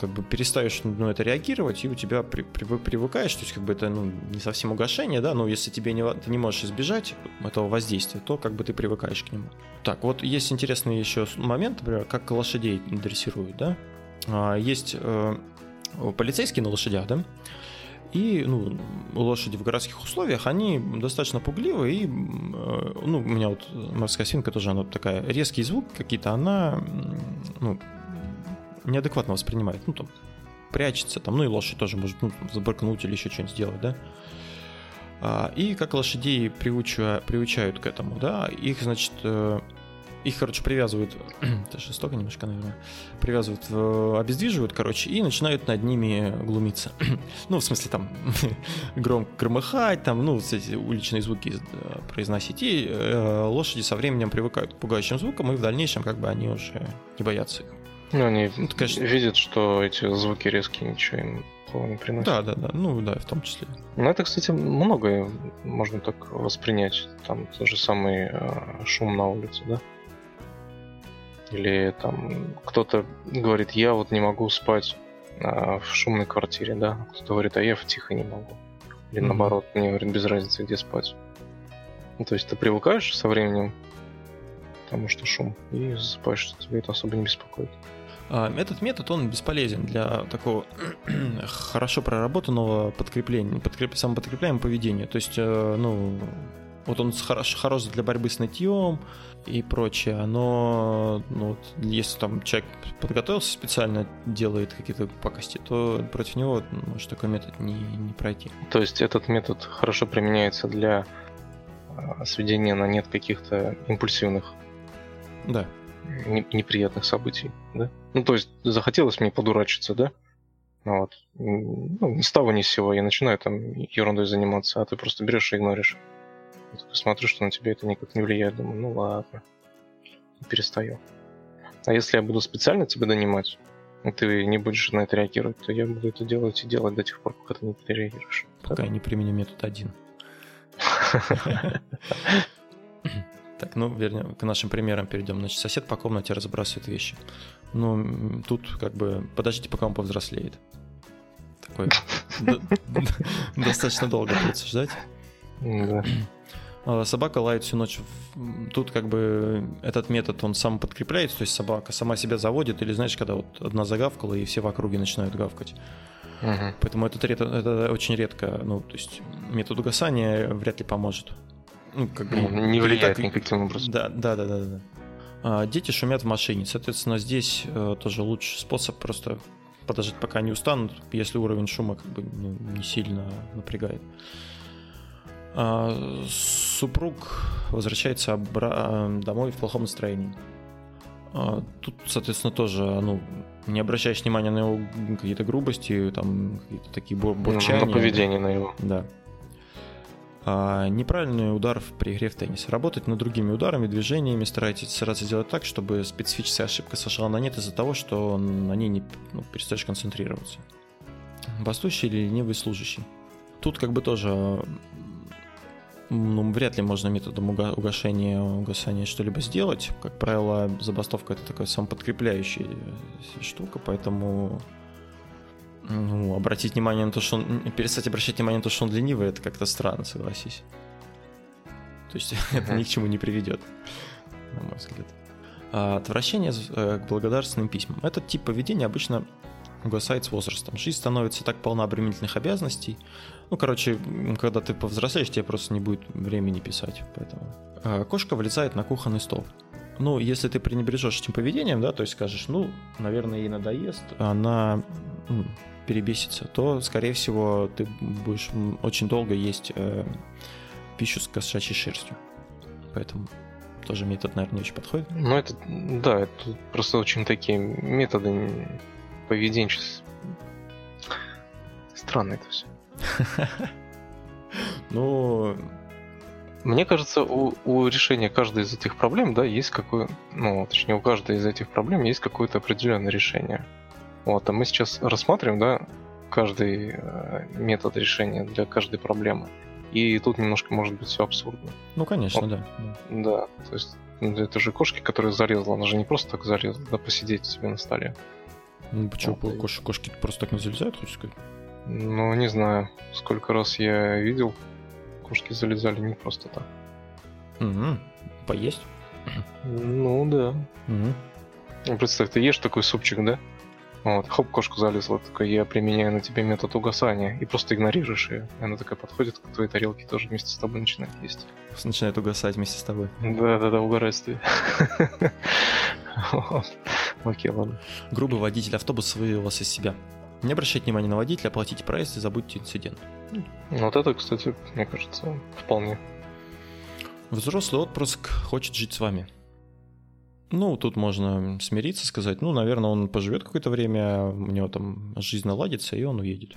как бы перестаешь на это реагировать, и у тебя при, при, привыкаешь, то есть как бы это ну, не совсем угошение, да, но если тебе не, ты не можешь избежать этого воздействия, то как бы ты привыкаешь к нему. Так, вот есть интересный еще момент, например, как лошадей дрессируют, да. А, есть э, полицейские на лошадях, да, и ну, лошади в городских условиях, они достаточно пугливы, и э, ну, у меня вот морская свинка тоже, она такая, резкий звук какие-то, она ну, неадекватно воспринимает, ну, там, прячется, там, ну, и лошадь тоже может ну, забаркнуть или еще что-нибудь сделать, да. А, и как лошадей приучают, приучают к этому, да, их, значит, э, их, короче, привязывают, это жестоко немножко, наверное, привязывают, обездвиживают, короче, и начинают над ними глумиться. ну, в смысле, там, громко громыхать, там, ну, эти уличные звуки э, произносить. И э, лошади со временем привыкают к пугающим звукам, и в дальнейшем, как бы, они уже не боятся их. Ну, они ну, конечно... видят, что эти звуки резкие ничего им плохого не приносят. Да, да, да, ну да, в том числе. Ну, это, кстати, многое можно так воспринять. Там тот же самый э, шум на улице, да? Или там кто-то говорит, я вот не могу спать а, в шумной квартире, да. Кто-то говорит, а я в тихо не могу. Или mm-hmm. наоборот, мне говорит, без разницы, где спать. Ну, то есть ты привыкаешь со временем потому что шум, и засыпаешь, что тебя это особо не беспокоит. А, этот метод, он бесполезен для такого хорошо проработанного подкрепления, подкреп, самоподкрепляемого поведения. То есть, э, ну, вот он хорош, хорош для борьбы с нытьем и прочее, но ну, вот, если там человек подготовился специально, делает какие-то пакости, то против него может такой метод не, не пройти. То есть этот метод хорошо применяется для а, сведения на нет каких-то импульсивных да. неприятных событий, да? Ну, то есть захотелось мне подурачиться, да? Вот. Ну, ни с того ни с сего я начинаю там ерундой заниматься, а ты просто берешь и игноришь. Я смотрю, что на тебя это никак не влияет. Думаю, ну ладно. И перестаю. А если я буду специально тебя донимать, и ты не будешь на это реагировать, то я буду это делать и делать до тех пор, пока ты не реагируешь. Пока я не применю метод один. Так, ну, вернее, к нашим примерам перейдем. Значит, сосед по комнате разбрасывает вещи. Ну, тут как бы подождите, пока он повзрослеет. Такой достаточно долго придется ждать. А, собака лает всю ночь. Тут как бы этот метод, он сам подкрепляется, то есть собака сама себя заводит, или знаешь, когда вот одна загавкала, и все в округе начинают гавкать. Угу. Поэтому это, это очень редко, ну, то есть метод угасания вряд ли поможет. Ну, как бы, не влияет так... никаким образом. Да, да, да, да. да. А, дети шумят в машине. Соответственно, здесь э, тоже лучший способ просто подождать, пока они устанут, если уровень шума как бы ну, не сильно напрягает. А, супруг возвращается обра- домой в плохом настроении. А, тут, соответственно, тоже, ну, не обращаешь внимания на его какие-то грубости, там, какие-то такие бурчания. На поведение на его. Да. А, неправильный удар при игре в теннис. Работать над другими ударами, движениями, старайтесь стараться сделать так, чтобы специфическая ошибка сошла на нет из-за того, что на ней не ну, перестаешь концентрироваться. Бастущий или ленивый служащий. Тут как бы тоже ну, вряд ли можно методом угошения, угасания что-либо сделать. Как правило, забастовка это такая самоподкрепляющая штука, поэтому ну, обратить внимание на то, что он... Перестать обращать внимание на то, что он ленивый, это как-то странно, согласись. То есть это ни к чему не приведет, на мой взгляд. А отвращение э, к благодарственным письмам. Этот тип поведения обычно угасает с возрастом. Жизнь становится так полна обременительных обязанностей. Ну, короче, когда ты повзрослеешь, тебе просто не будет времени писать. Поэтому. А кошка вылезает на кухонный стол. Ну, если ты пренебрежешь этим поведением, да, то есть скажешь, ну, наверное, ей надоест, она перебесится, то, скорее всего, ты будешь очень долго есть э, пищу с кошачьей шерстью. Поэтому тоже метод, наверное, не очень подходит. Ну, это, да, это просто очень такие методы поведенческие. Странно это все. Ну, мне кажется, у, у решения каждой из этих проблем, да, есть какое, ну, точнее, у каждой из этих проблем есть какое-то определенное решение. Вот, а мы сейчас рассматриваем, да, каждый э, метод решения для каждой проблемы. И тут немножко может быть все абсурдно. Ну, конечно, вот, да. Да, то есть ну, это же кошки, которые зарезала, она же не просто так зарезала, да, посидеть себе на столе. Ну, почему кош, кошки просто так не залезают, хочешь сказать? Ну, не знаю. Сколько раз я видел, кошки залезали не просто так. Угу. Поесть? Ну, да. Угу. Представь, ты ешь такой супчик, да? Вот, хоп, кошку залезла, такой, я применяю на тебе метод угасания, и просто игнорируешь ее. Она такая подходит к твоей тарелке, тоже вместе с тобой начинает есть. Начинает угасать вместе с тобой. Да-да-да, угорает ты. Окей, ладно. Грубый водитель автобуса вывел вас из себя. Не обращайте внимания на водителя, оплатите проезд и забудьте инцидент. Вот это, кстати, мне кажется, вполне. Взрослый отпрыск хочет жить с вами. Ну, тут можно смириться, сказать, ну, наверное, он поживет какое-то время, у него там жизнь наладится, и он уедет.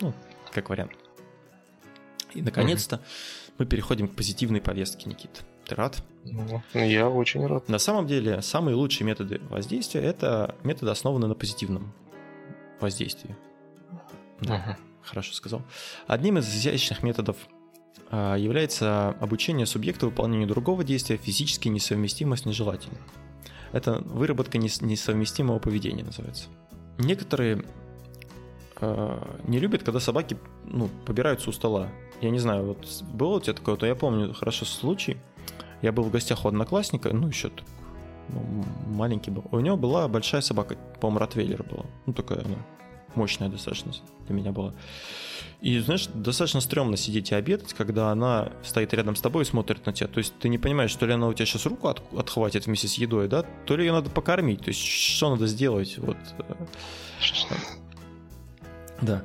Ну, как вариант. И, наконец-то, мы переходим к позитивной повестке, Никит. Ты рад? Ну, я очень рад. На самом деле, самые лучшие методы воздействия – это методы, основанные на позитивном воздействии. Да, Ага. хорошо сказал. Одним из изящных методов а, является обучение субъекта выполнению другого действия физически несовместимо с нежелательным. Это выработка нес- несовместимого поведения называется. Некоторые а, не любят, когда собаки ну, побираются у стола. Я не знаю, вот было у тебя такое, то я помню хорошо случай. Я был в гостях у одноклассника, ну еще ну, маленький был. У него была большая собака, по-моему, Ротвейлер была. Ну такая она мощная достаточно для меня была. И, знаешь, достаточно стрёмно сидеть и обедать, когда она стоит рядом с тобой и смотрит на тебя. То есть ты не понимаешь, то ли она у тебя сейчас руку от- отхватит вместе с едой, да, то ли ее надо покормить. То есть что надо сделать? Вот. э, Да.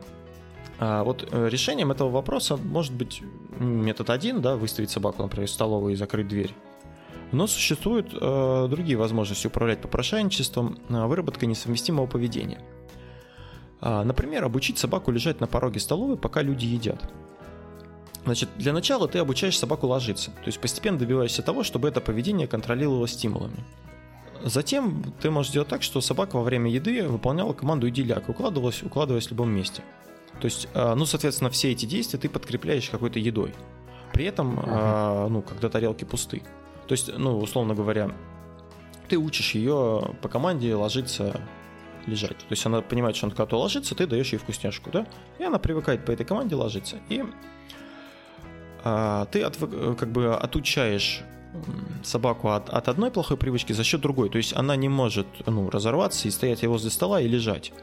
А вот э, решением этого вопроса может быть метод один, да, выставить собаку, например, в столовую и закрыть дверь. Но существуют э, другие возможности управлять попрошайничеством, э, выработкой несовместимого поведения. А, например, обучить собаку лежать на пороге столовой, пока люди едят. Значит, для начала ты обучаешь собаку ложиться, то есть постепенно добиваешься того, чтобы это поведение контролировалось стимулами. Затем ты можешь сделать так, что собака во время еды выполняла команду «иди ляг», укладывалась, укладываясь в любом месте. То есть, а, ну, соответственно, все эти действия ты подкрепляешь какой-то едой. При этом, а, ну, когда тарелки пусты. То есть, ну, условно говоря, ты учишь ее по команде ложиться лежать. То есть она понимает, что она когда-то ложится, ты даешь ей вкусняшку, да? И она привыкает по этой команде ложиться. И а, ты отвы- как бы отучаешь собаку от, от одной плохой привычки за счет другой. То есть она не может ну, разорваться и стоять возле стола и лежать.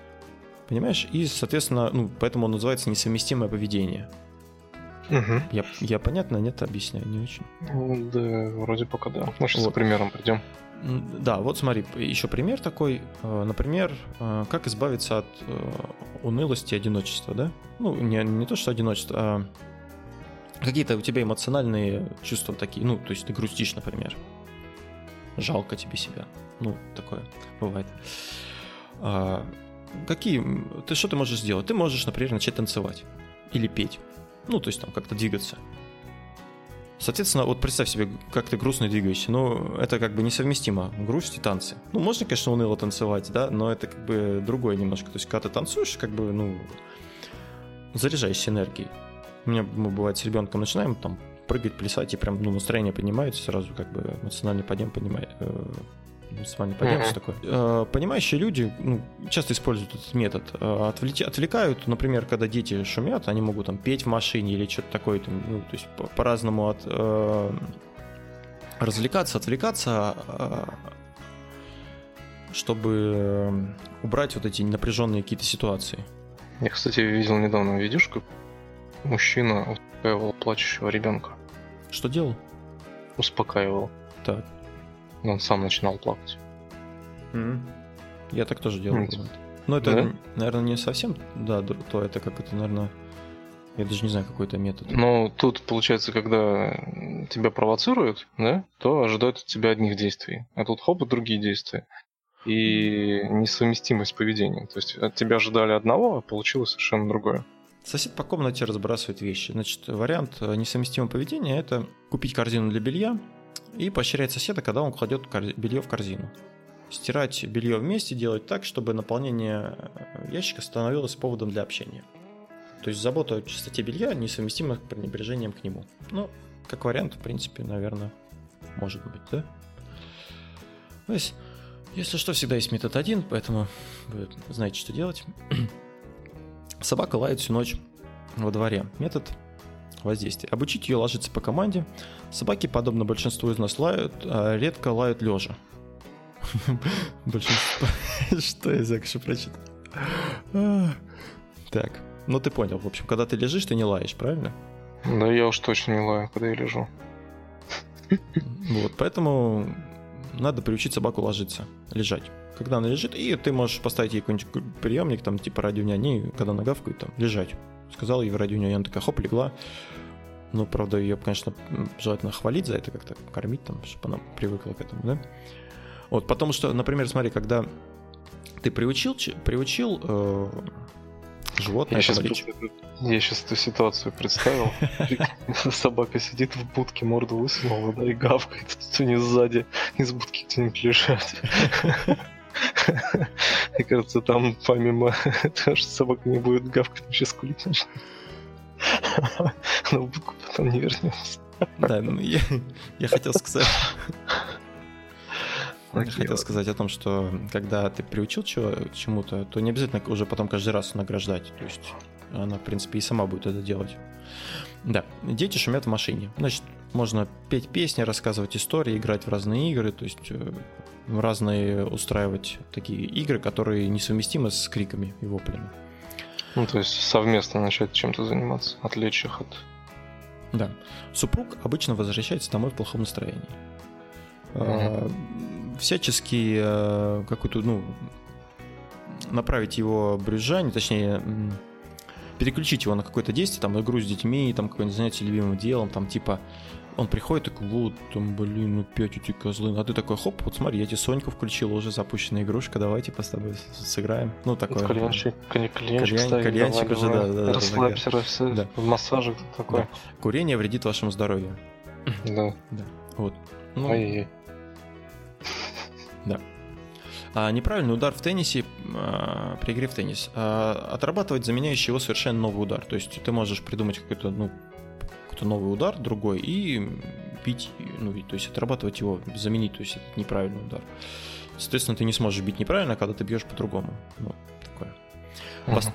Понимаешь? И, соответственно, ну, поэтому он называется несовместимое поведение. Мгм. Я, я понятно, нет, объясняю, не очень. Ну, Да, вроде пока да. Мы сейчас Вот. за примером придем. Да, вот смотри, еще пример такой. Э, Например, э, как избавиться от э, унылости и одиночества, да? Ну, не, не то, что одиночество, а какие-то у тебя эмоциональные чувства такие. Ну, то есть ты грустишь, например. Жалко тебе себя. Ну, такое бывает. А, Какие... Ты что ты можешь сделать? Ты можешь, например, начать танцевать. Или петь. Ну, то есть там как-то двигаться. Соответственно, вот представь себе, как ты грустно двигаешься. Ну, это как бы несовместимо. Грусть и танцы. Ну, можно, конечно, уныло танцевать, да, но это как бы другое немножко. То есть, когда ты танцуешь, как бы, ну, заряжаешься энергией. У меня мы, бывает с ребенком начинаем там прыгать, плясать, и прям ну, настроение поднимается сразу, как бы эмоциональный подъем поднимает. Эмоциональный подъем, Мгм. что такое. Э, Понимающие люди ну, часто используют этот метод. Э, отвлекают, например, когда дети шумят, они могут там петь в машине или что-то такое, там, ну, то есть по- по-разному от э, развлекаться, отвлекаться, э, чтобы убрать вот эти напряженные какие-то ситуации. Я, кстати, видел недавно видюшку. Мужчина успокаивал плачущего ребенка. Что делал? Успокаивал. Так. И Он сам начинал плакать. Я так тоже делал. Бывает. Но это, да? наверное, не совсем, да, то это как это, наверное, я даже не знаю, какой-то метод. Но тут, получается, когда тебя провоцируют, да, то ожидают от тебя одних действий. А тут хоп, другие действия. И несовместимость поведения. То есть от тебя ожидали одного, а получилось совершенно другое. Сосед по комнате разбрасывает вещи. Значит, вариант э, несовместимого поведения – это купить корзину для белья и поощрять соседа, когда он кладет белье в корзину. Стирать белье вместе, делать так, чтобы наполнение э, ящика становилось поводом для общения. То есть забота о чистоте белья несовместима с пренебрежением к нему. Ну, как вариант, в принципе, наверное, может быть, да? То есть Если что, всегда есть метод один, поэтому вы знаете, что делать. Собака лает всю ночь во дворе. Метод воздействия. Обучить ее ложиться по команде. Собаки, подобно большинству из нас, лают, а редко лают лежа. Большинство... Что я за прочитал? Так, ну ты понял. В общем, когда ты лежишь, ты не лаешь, правильно? Да я уж точно не лаю, когда я лежу. Вот, поэтому надо приучить собаку ложиться, лежать. Когда она лежит, и ты можешь поставить ей какой-нибудь приемник, там, типа радионя, не когда она гавкает, там, лежать. Сказал ей в радионя, и она такая, хоп, легла. Ну, правда, ее, конечно, желательно хвалить за это, как-то кормить, там, чтобы она привыкла к этому, да? Вот, потому что, например, смотри, когда ты приучил, приучил э, животное... Я сейчас, я сейчас эту ситуацию представил. Собака сидит в будке, морду высунула, да, и гавкает. Не сзади из будки где-нибудь лежать. Мне кажется, там помимо того, что собака не будет гавкать, вообще скулить начнет. Но в будку потом не вернется. Да, ну я, я хотел сказать... Я хотел сказать о том, что когда ты приучил чего, чему-то, то не обязательно уже потом каждый раз награждать. То есть она, в принципе, и сама будет это делать. Да, дети шумят в машине. Значит, можно петь песни, рассказывать истории, играть в разные игры, то есть э, разные устраивать такие игры, которые несовместимы с криками и воплями. Ну, то есть совместно начать чем-то заниматься, отвлечь их от... Да. Супруг обычно возвращается домой в плохом настроении. Mm-hmm. Всячески э, какую-то, ну, направить его брюзжание, точнее, переключить его на какое-то действие, там, игру с детьми, там, какое-нибудь занятие любимым делом, там, типа, он приходит такой, вот, там, блин, ну, опять эти козлы. А ты такой, хоп, вот смотри, я тебе Соньку включил, уже запущенная игрушка, давай, типа, с тобой сыграем. Ну, такое. Кальянчик, кальянчик, Кальян, кальянчик уже, да, да. Расслабься, да. в массажик такой. Да. Курение вредит вашему здоровью. Да. Да, вот. Ну, Ай-яй. Да. А неправильный удар в теннисе а, при игре в теннис. А, отрабатывать заменяющий его совершенно новый удар. То есть ты можешь придумать какой-то ну, какой-то новый удар, другой, и бить, ну, то есть отрабатывать его, заменить, то есть это неправильный удар. Соответственно, ты не сможешь бить неправильно, когда ты бьешь по-другому. Ну, такое.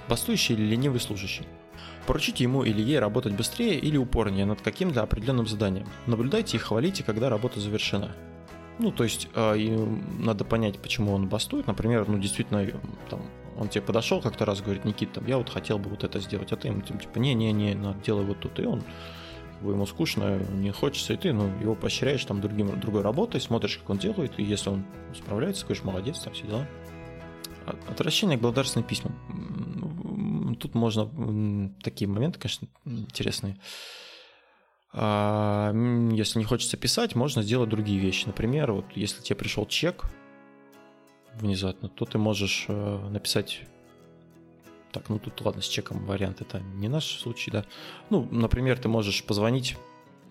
Бастующий или ленивый служащий. Поручите ему или ей работать быстрее или упорнее над каким-то определенным заданием. Наблюдайте и хвалите, когда работа завершена. Ну, то есть э, надо понять, почему он бастует. Например, ну, действительно, там, он тебе подошел как-то раз, говорит, Никит, там, я вот хотел бы вот это сделать, а ты ему типа, не-не-не, делай вот тут. И он ему скучно, не хочется, и ты ну, его поощряешь там другим, другой работой, смотришь, как он делает, и если он справляется, говоришь, молодец, там все дела. Отвращение к благодарственным письмам. Тут можно такие моменты, конечно, интересные. А, если не хочется писать, можно сделать другие вещи. Например, вот если тебе пришел чек внезапно, то ты можешь э, написать так, ну тут ладно, с чеком вариант это не наш случай, да. Ну, например, ты можешь позвонить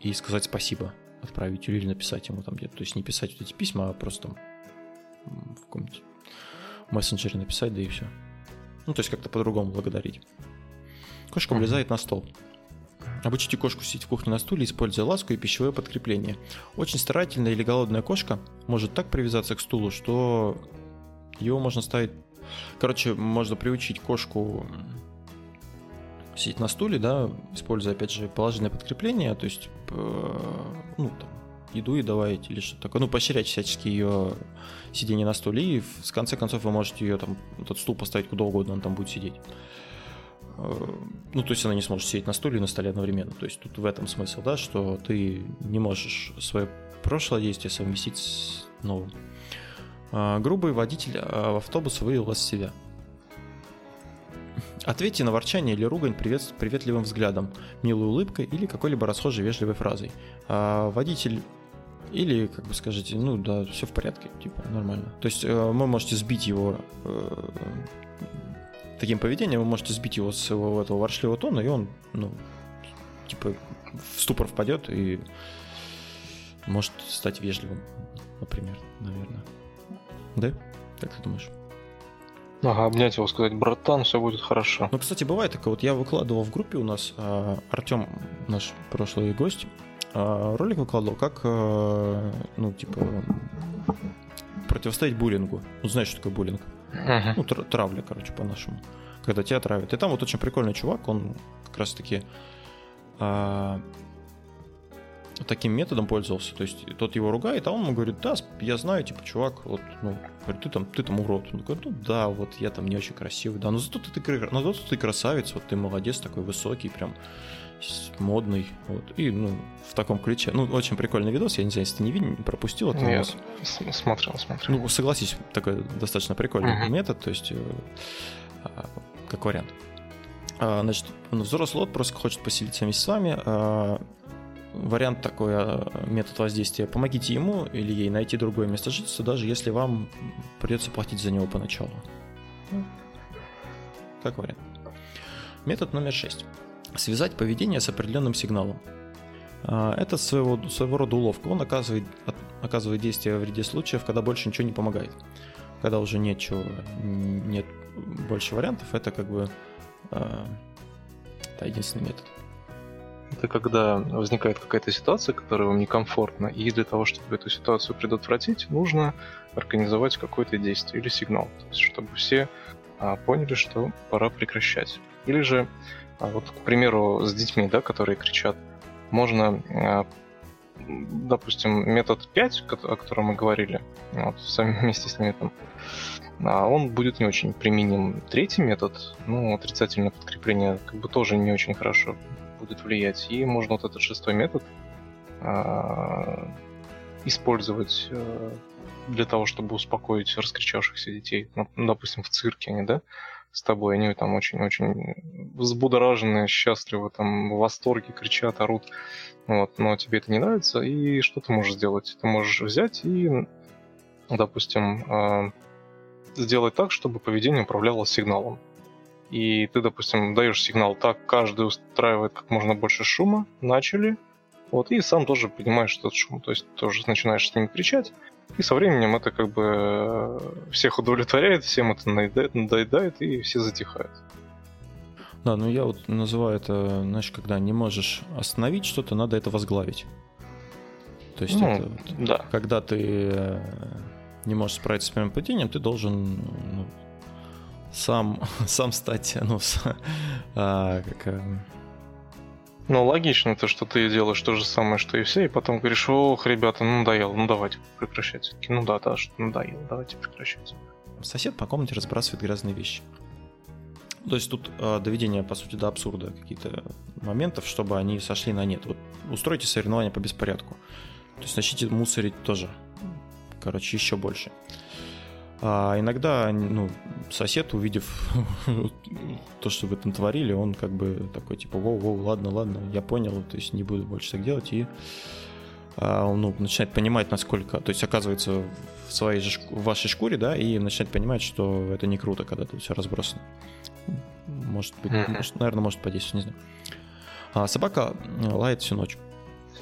и сказать спасибо отправителю или написать ему там где-то. То есть не писать вот эти письма, а просто в каком-нибудь мессенджере написать, да и все. Ну, то есть как-то по-другому благодарить. Кошка влезает на стол. Обучите кошку сидеть в кухне на стуле, используя ласку и пищевое подкрепление. Очень старательная или голодная кошка может так привязаться к стулу, что его можно ставить Короче, можно приучить кошку сидеть на стуле, да, используя, опять же, положительное подкрепление, то есть, ну, там, еду и давать или что-то такое, ну, поощрять всячески ее сидение на стуле, и в конце концов вы можете ее там, этот стул поставить куда угодно, он там будет сидеть. Э, ну, то есть она не сможет сидеть на стуле и на столе одновременно. То есть тут в этом смысл, да, что ты не можешь свое прошлое действие совместить с новым. А, грубый водитель а, автобуса вывел вас из себя. Ответьте на ворчание или ругань привет, приветливым взглядом, милой улыбкой или какой-либо расхожей вежливой фразой. А водитель или, как бы скажете, ну да, все в порядке, типа, нормально. То есть э, вы можете сбить его э, таким поведением, вы можете сбить его с его этого воршливого тона, и он, ну, типа, в ступор впадет и может стать вежливым, например, наверное. Да? Как ты думаешь? Ага, обнять его, сказать, братан, все будет хорошо. Ну, кстати, бывает такое, вот я выкладывал в группе у нас, а, Артем, наш прошлый гость, а, ролик выкладывал, как, а, ну, типа, противостоять буллингу. Ну, знаешь, что такое буллинг? Uh-huh. Ну, травля, короче, по-нашему. Когда тебя травят. И там вот очень прикольный чувак, он как раз-таки а, таким методом пользовался. То есть тот его ругает, а он ему говорит, да, я знаю, типа, чувак, вот, ну, говорит, ты там, ты там урод. Он говорит, ну да, вот я там не очень красивый, да, но зато ты, ты, но зато ты красавец, вот ты молодец, такой высокий, прям модный, вот, и, ну, в таком ключе. Ну, очень прикольный видос, я не знаю, если ты не видел, пропустил это. Нет, смотрел, смотрел. Ну, согласись, такой достаточно прикольный uh-huh. метод, то есть, э, а, как вариант. А, значит, взрослый лот просто хочет поселиться вместе с вами, а, вариант такой, а, метод воздействия. Помогите ему или ей найти другое место жительства, даже если вам придется платить за него поначалу. Как вариант. Метод номер 6. Связать поведение с определенным сигналом. А, это своего, своего рода уловка. Он оказывает, оказывает действие в ряде случаев, когда больше ничего не помогает. Когда уже нечего, нет больше вариантов, это как бы это единственный метод. Это когда возникает какая-то ситуация, которая вам некомфортна, и для того, чтобы эту ситуацию предотвратить, нужно организовать какое-то действие или сигнал, то есть, чтобы все а, поняли, что пора прекращать. Или же, а, вот, к примеру, с детьми, да, которые кричат, можно, а, допустим, метод 5, о котором мы говорили, вот, сами вместе с методом, а он будет не очень применим. Третий метод, ну, отрицательное подкрепление, как бы тоже не очень хорошо будет влиять. И можно вот этот шестой метод а, использовать а, для того, чтобы успокоить раскричавшихся детей. Ну, допустим, в цирке они, да, с тобой, они там очень-очень взбудоражены, счастливы, там, в восторге, кричат, орут. Вот, но тебе это не нравится, и что ты можешь сделать? Ты можешь взять и, допустим, а, сделать так, чтобы поведение управлялось сигналом и ты, допустим, даешь сигнал, так каждый устраивает как можно больше шума, начали, вот, и сам тоже понимаешь этот шум, то есть тоже начинаешь с ними кричать, и со временем это как бы э, всех удовлетворяет, всем это надоедает, и все затихают. Да, ну я вот называю это, знаешь, когда не можешь остановить что-то, надо это возглавить. То есть ну, это, да. когда ты э, не можешь справиться с своим поведением, ты должен ну, сам, сам стать, ну, с, а, как... А, ну, логично то, что ты делаешь то же самое, что и все, и потом говоришь, ох, ребята, ну надоело, ну давайте прекращать. Ну да, да, что надоело, давайте прекращать. Сосед по комнате разбрасывает грязные вещи. То есть тут э, доведение, по сути, до абсурда каких-то моментов, чтобы они сошли на нет. Вот устройте соревнования по беспорядку. То есть начните мусорить тоже. Короче, еще больше. А иногда, ну, сосед, увидев то, что вы там творили, он как бы такой, типа, воу-воу, ладно, ладно, я понял, то есть не буду больше так делать, и а, он ну, начинает понимать, насколько, то есть оказывается в своей же, в вашей шкуре, да, и начинает понимать, что это не круто, когда тут все разбросано. Может быть, может, наверное, может подействовать, не знаю. А собака лает всю ночь.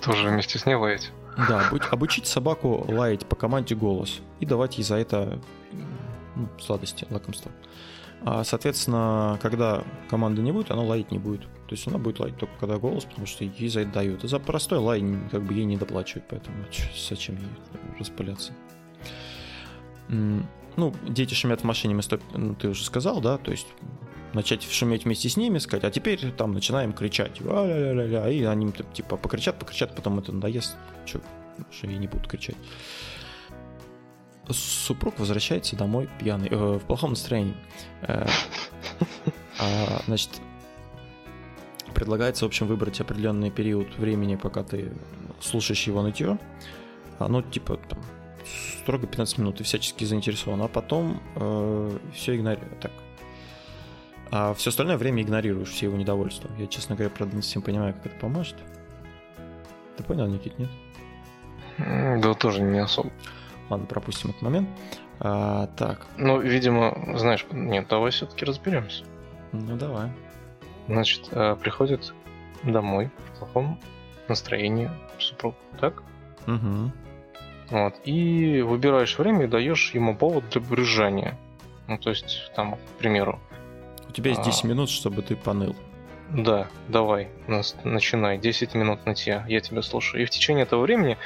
Тоже вместе с ней лаять? Да, обучить собаку лаять по команде голос и давать ей за это ну, сладости, лакомства. А, соответственно, когда команды не будет, она лаять не будет. То есть она будет лаять только когда голос, потому что ей за это дают. И за простой лай как бы ей не доплачивают, поэтому зачем ей распыляться. Ну, дети шумят в машине, мы стоп... ну, ты уже сказал, да, то есть начать шуметь вместе с ними, сказать, а теперь там начинаем кричать, а и они типа покричат, покричат, потом это надоест, что, что я не буду кричать супруг возвращается домой пьяный, э, в плохом настроении. Э, а, значит, предлагается, в общем, выбрать определенный период времени, пока ты слушаешь его нытье. А, ну, типа, там, строго 15 минут, и всячески заинтересован, а потом э, все игнорируешь. Так. А все остальное время игнорируешь все его недовольства. Я, честно говоря, правда, не совсем понимаю, как это поможет. Ты понял, Никит, нет? Да, тоже не особо. Ладно, пропустим этот момент. А, так. Ну, видимо, знаешь, нет, давай все-таки разберемся. Ну, давай. Значит, э, приходит домой в плохом настроении супруг, так? Угу. Вот. И выбираешь время и даешь ему повод для брюзжания. Ну, то есть, там, к примеру. У тебя есть 10 а... минут, чтобы ты поныл. Да, давай, начинай. 10 минут нытья, я тебя слушаю. И в течение этого времени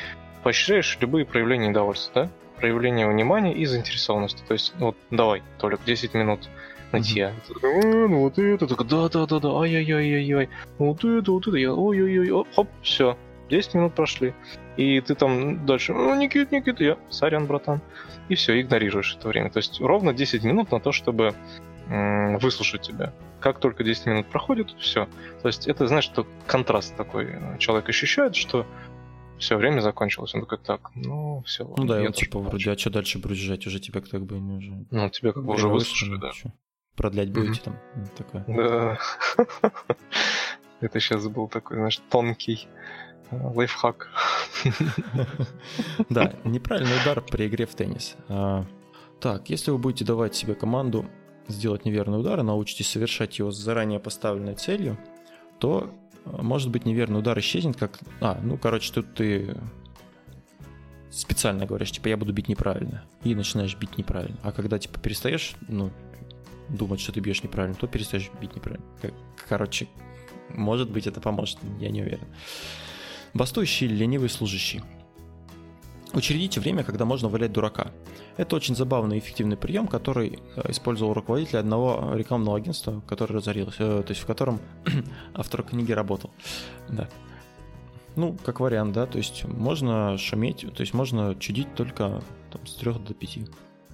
поощряешь любые проявления недовольства, да? Проявление внимания и заинтересованности. То есть, вот, давай, Толик, 10 минут нытья. Mm-hmm. Ну вот это, так, да-да-да-да, ай-яй-яй-яй-яй, вот это, вот это, я, ой-ой-ой, хоп, все, 10 минут прошли. И ты там дальше, ну, Никит, Никит, я, сорян, братан. И все, игнорируешь это время. То есть ровно 10 минут на то, чтобы м- выслушать тебя. Как только 10 минут проходит, все. То есть это, знаешь, что контраст такой человек ощущает, что все, время закончилось. Он такой, так, ну, все. Ну да, он типа вроде, а что дальше брюзжать? Уже тебя как бы не уже... Ну, тебе как бы уже выслушали, да. Что? Продлять будете там? Такое. Да. Это сейчас был такой, знаешь, тонкий э, лайфхак. Да, неправильный удар при игре в теннис. А, так, если вы будете давать себе команду сделать неверный удар и научитесь совершать его с заранее поставленной целью, то может быть, неверный удар исчезнет, как... А, ну, короче, тут ты специально говоришь, типа, я буду бить неправильно, и начинаешь бить неправильно. А когда, типа, перестаешь, ну, думать, что ты бьешь неправильно, то перестаешь бить неправильно. Короче, может быть, это поможет, я не уверен. Бастующий ленивый служащий. Учредите время, когда можно валять дурака. Это очень забавный и эффективный прием, который э, использовал руководитель одного рекламного агентства, которое разорилось, э, то есть в котором автор книги работал. Да. Ну, как вариант, да, то есть можно шуметь, то есть можно чудить только там, с 3 до 5.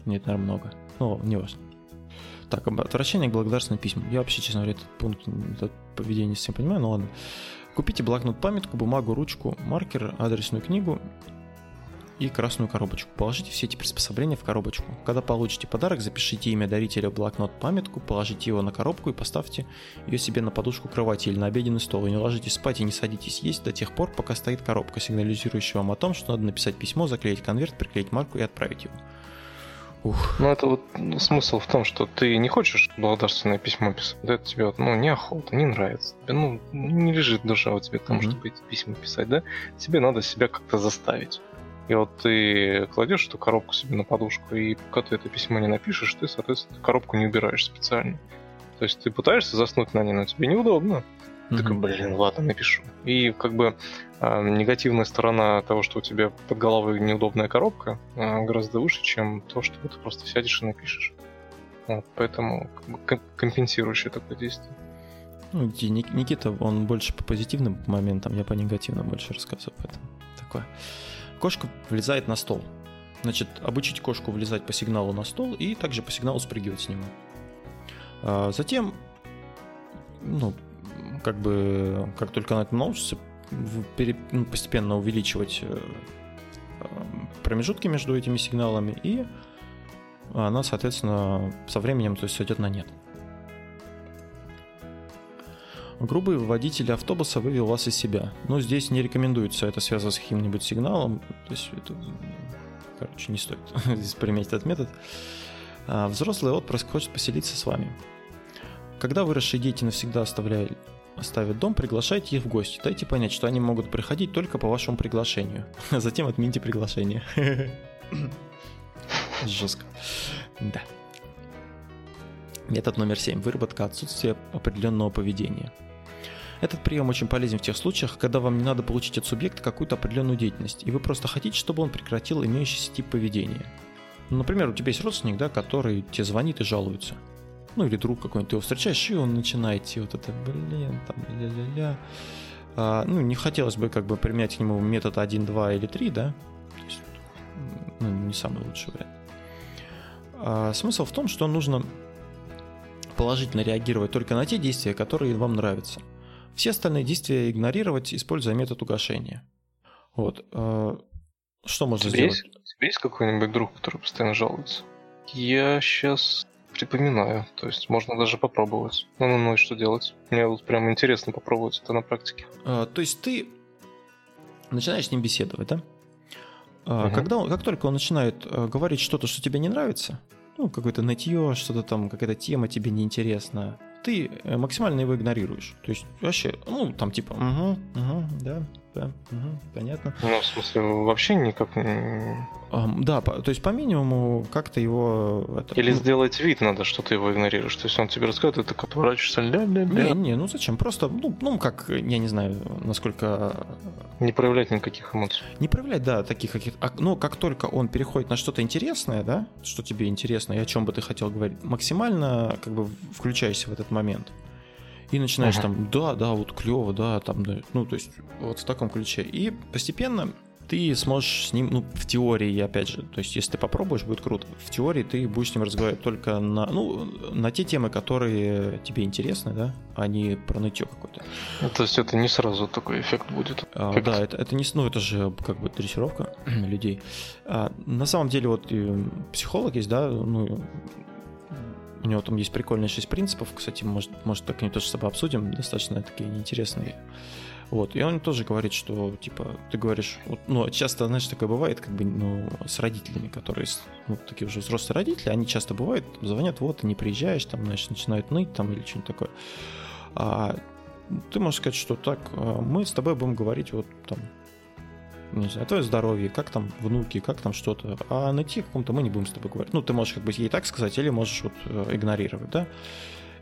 Нет, наверное, много. Ну, не важно. Так, отвращение к благодарственным письмам. Я вообще, честно говоря, этот пункт, это поведение совсем понимаю, но ладно. Купите блокнот, памятку, бумагу, ручку, маркер, адресную книгу и красную коробочку. Положите все эти приспособления в коробочку. Когда получите подарок, запишите имя дарителя в блокнот памятку, положите его на коробку и поставьте ее себе на подушку кровати или на обеденный стол. И не ложитесь спать и не садитесь есть до тех пор, пока стоит коробка, сигнализирующая вам о том, что надо написать письмо, заклеить конверт, приклеить марку и отправить его. Ух. Ну, это вот смысл в том, что ты не хочешь благодарственное письмо писать, да, это тебе ну, неохота, не нравится. Тебе, ну, не лежит душа у тебя к тому, mm-hmm. чтобы эти письма писать, да? Тебе надо себя как-то заставить. И вот ты кладешь эту коробку себе на подушку, и пока ты это письмо не напишешь, ты, соответственно, коробку не убираешь специально. То есть ты пытаешься заснуть на ней, но тебе неудобно. Mm-hmm. Такой, блин, ладно, напишу. И как бы э, негативная сторона того, что у тебя под головой неудобная коробка, э, гораздо выше, чем то, что ты просто сядешь и напишешь. Вот, поэтому как бы, компенсирующее такое действие. Ну, Никита, он больше по позитивным моментам, я по негативным больше рассказываю, поэтому такое. Кошка влезает на стол. Значит, обучить кошку влезать по сигналу на стол и также по сигналу спрыгивать с него. А затем, ну, как бы, как только она это научится, ну, постепенно увеличивать э, промежутки между этими сигналами, и она, соответственно, со временем то есть, сойдет на нет. Грубый водитель автобуса вывел вас из себя. Но здесь не рекомендуется это связано с каким-нибудь сигналом. То есть это, короче, не стоит здесь применять этот метод. А взрослый отпрыск хочет поселиться с вами. Когда выросшие дети навсегда оставляют оставят дом, приглашайте их в гости. Дайте понять, что они могут приходить только по вашему приглашению. А затем отмените приглашение. Жестко. Да. Метод номер 7. Выработка отсутствия определенного поведения. Этот прием очень полезен в тех случаях, когда вам не надо получить от субъекта какую-то определенную деятельность, и вы просто хотите, чтобы он прекратил имеющийся тип поведения. Ну, например, у тебя есть родственник, да, который тебе звонит и жалуется. Ну, или друг какой-нибудь, ты его встречаешь, и он начинает вот это, блин, там, ля-ля-ля. А, ну, не хотелось бы как бы применять к нему метод 1, 2 или 3, да? То есть, ну, не самый лучший вариант. А, смысл в том, что нужно положительно реагировать только на те действия, которые вам нравятся – все остальные действия игнорировать, используя метод угошения. Вот. Э, что можно тебе сделать? Есть, у тебя есть какой-нибудь друг, который постоянно жалуется? Я сейчас припоминаю. То есть можно даже попробовать. Ну, ну, ну, и что делать? Мне вот прям интересно попробовать это на практике. А, то есть ты начинаешь с ним беседовать, да? Угу. Когда он, как только он начинает говорить что-то, что тебе не нравится, ну, какое-то нытье, что-то там, какая-то тема тебе неинтересна, ты э, максимально его игнорируешь. То есть вообще, ну, там типа, угу, угу, да, да, угу, понятно. Ну, в смысле, вообще никак... Да, то есть по минимуму как-то его... Это, Или ну... сделать вид надо, что ты его игнорируешь. То есть он тебе рассказывает, ты так отворачиваешься, ля-ля-ля. Не, не, ну зачем? Просто, ну, ну, как, я не знаю, насколько... Не проявлять никаких эмоций. Не проявлять, да, таких каких а, Ну, как только он переходит на что-то интересное, да, что тебе интересно и о чем бы ты хотел говорить, максимально как бы включайся в этот момент и начинаешь ага. там, да, да, вот клево, да, там, да, ну, то есть вот в таком ключе. И постепенно ты сможешь с ним, ну, в теории, опять же, то есть если ты попробуешь, будет круто. В теории ты будешь с ним разговаривать только на, ну, на те темы, которые тебе интересны, да, а не про нытье какое-то. Ну, то есть это не сразу такой эффект будет? А, да, это, это не, ну, это же как бы дрессировка людей. А, на самом деле вот психолог есть, да, ну, у него там есть прикольные шесть принципов, кстати, может, может так не тоже с тобой обсудим, достаточно такие интересные. Вот, и он тоже говорит, что, типа, ты говоришь, вот, ну, часто, знаешь, такое бывает, как бы, ну, с родителями, которые, ну, такие уже взрослые родители, они часто бывают, звонят, вот, не приезжаешь, там, знаешь, начинают ныть, там, или что-нибудь такое. А ты можешь сказать, что так, а, мы с тобой будем говорить, вот, там, не знаю, твое здоровье, как там внуки, как там что-то. А найти каком-то мы не будем с тобой говорить. Ну, ты можешь как бы ей так сказать, или можешь вот э, игнорировать, да.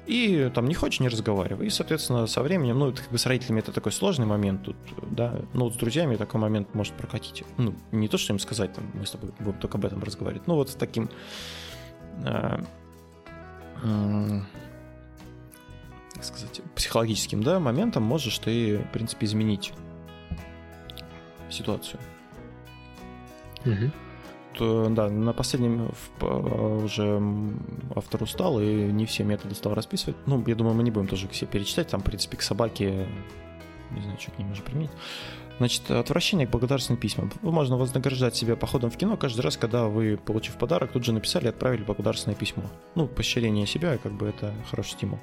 И там не хочешь, не разговаривай. И, соответственно, со временем, ну, это как бы с родителями это такой сложный момент тут, да. Ну, вот с друзьями такой момент может прокатить. Ну, не то, что им сказать, там, мы с тобой будем только об этом разговаривать. Ну, вот с таким э, э, как сказать, психологическим, да, моментом можешь ты, в принципе, изменить ситуацию. Угу. То, да, на последнем уже автор устал и не все методы стал расписывать. Ну, я думаю, мы не будем тоже все перечитать. Там, в принципе, к собаке, не знаю, что к ним уже применить. Значит, отвращение к благодарственным письмам. Можно вознаграждать себя походом в кино каждый раз, когда вы, получив подарок, тут же написали и отправили благодарственное письмо. Ну, поощрение себя, как бы это хороший стимул.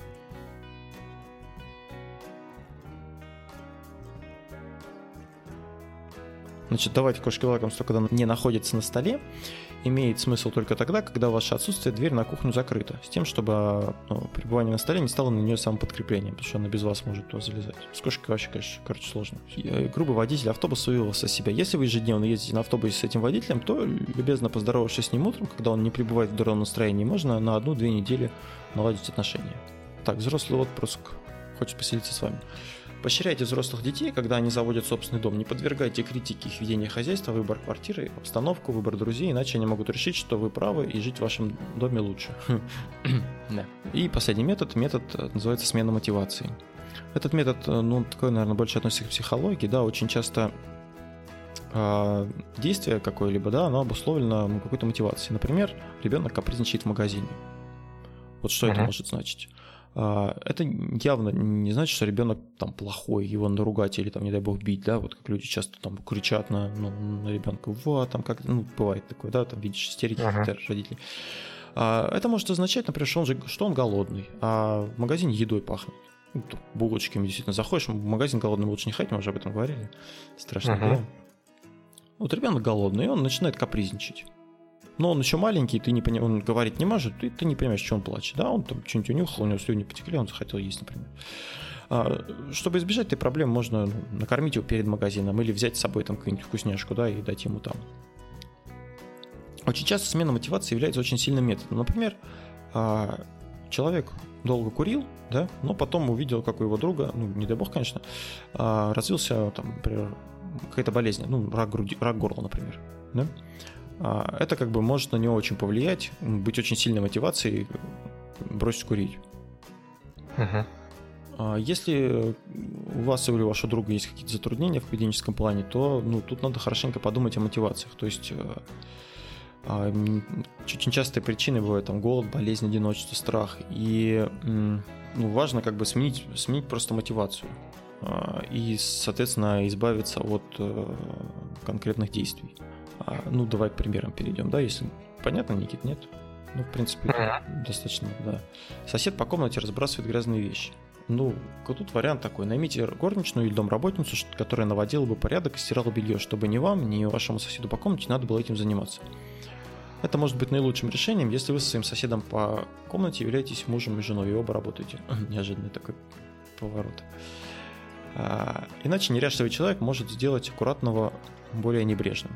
Значит, давать кошке лакомство, когда не находится на столе, имеет смысл только тогда, когда в ваше отсутствие дверь на кухню закрыта, с тем, чтобы ну, пребывание на столе не стало на нее самоподкреплением, потому что она без вас может туда залезать. С кошкой вообще, конечно, короче, сложно. Э, грубый водитель автобуса вывелся себя. Если вы ежедневно ездите на автобусе с этим водителем, то, любезно поздоровавшись с ним утром, когда он не пребывает в дурном настроении, можно на одну-две недели наладить отношения. Так, взрослый отпрыск хочет поселиться с вами. Поощряйте взрослых детей, когда они заводят собственный дом. Не подвергайте критике их ведения хозяйства, выбор квартиры, обстановку, выбор друзей, иначе они могут решить, что вы правы и жить в вашем доме лучше. да. И последний метод, метод э, называется смена мотивации. Этот метод, э, ну, такой, наверное, больше относится к психологии, да, очень часто э, действие какое-либо, да, оно обусловлено ну, какой-то мотивацией. Например, ребенок капризничает в магазине. Вот что uh-huh. это может значить? А, это явно не значит, что ребенок там плохой, его надо ругать или там, не дай бог, бить, да, вот как люди часто там кричат на, ну, на ребенка, вот, там как, ну, бывает такое, да, там видишь истерики uh-huh. родителей. А, это может означать, например, что он, же, что он голодный, а в магазине едой пахнет. Ну, булочками действительно заходишь, в магазин голодным лучше не ходить, мы уже об этом говорили. Страшно, uh-huh. да? Вот ребенок голодный, и он начинает капризничать но он еще маленький, ты не пони... он говорить не может, и ты не понимаешь, что он плачет. Да, он там что-нибудь унюхал, у него слюни потекли, он захотел есть, например. А, чтобы избежать этой проблемы, можно ну, накормить его перед магазином или взять с собой там какую-нибудь вкусняшку, да, и дать ему там. Очень часто смена мотивации является очень сильным методом. Например, а, человек долго курил, да, но потом увидел, как у его друга, ну, не дай бог, конечно, а, развился, там, например, какая-то болезнь, ну, рак, груди, рак горла, например, да, это как бы может на него очень повлиять, быть очень сильной мотивацией бросить курить. Uh-huh. Если у вас или у вашего друга есть какие-то затруднения в поведенческом плане, то ну, тут надо хорошенько подумать о мотивациях. То есть э, а, очень частые причины бывают там голод, болезнь, одиночество, страх. И ну, важно как бы сменить, сменить просто мотивацию а, и, соответственно, избавиться от э, конкретных действий. А, ну, давай к примерам перейдем, да, если понятно, Никит, нет? Ну, в принципе, mm-hmm. достаточно, да. Сосед по комнате разбрасывает грязные вещи. Ну, тут вариант такой. Наймите горничную или домработницу, которая наводила бы порядок и стирала белье, чтобы ни вам, ни вашему соседу по комнате надо было этим заниматься. Это может быть наилучшим решением, если вы со своим соседом по комнате являетесь мужем и женой, и оба работаете. Неожиданный такой поворот. А, иначе неряшливый человек может сделать аккуратного более небрежным.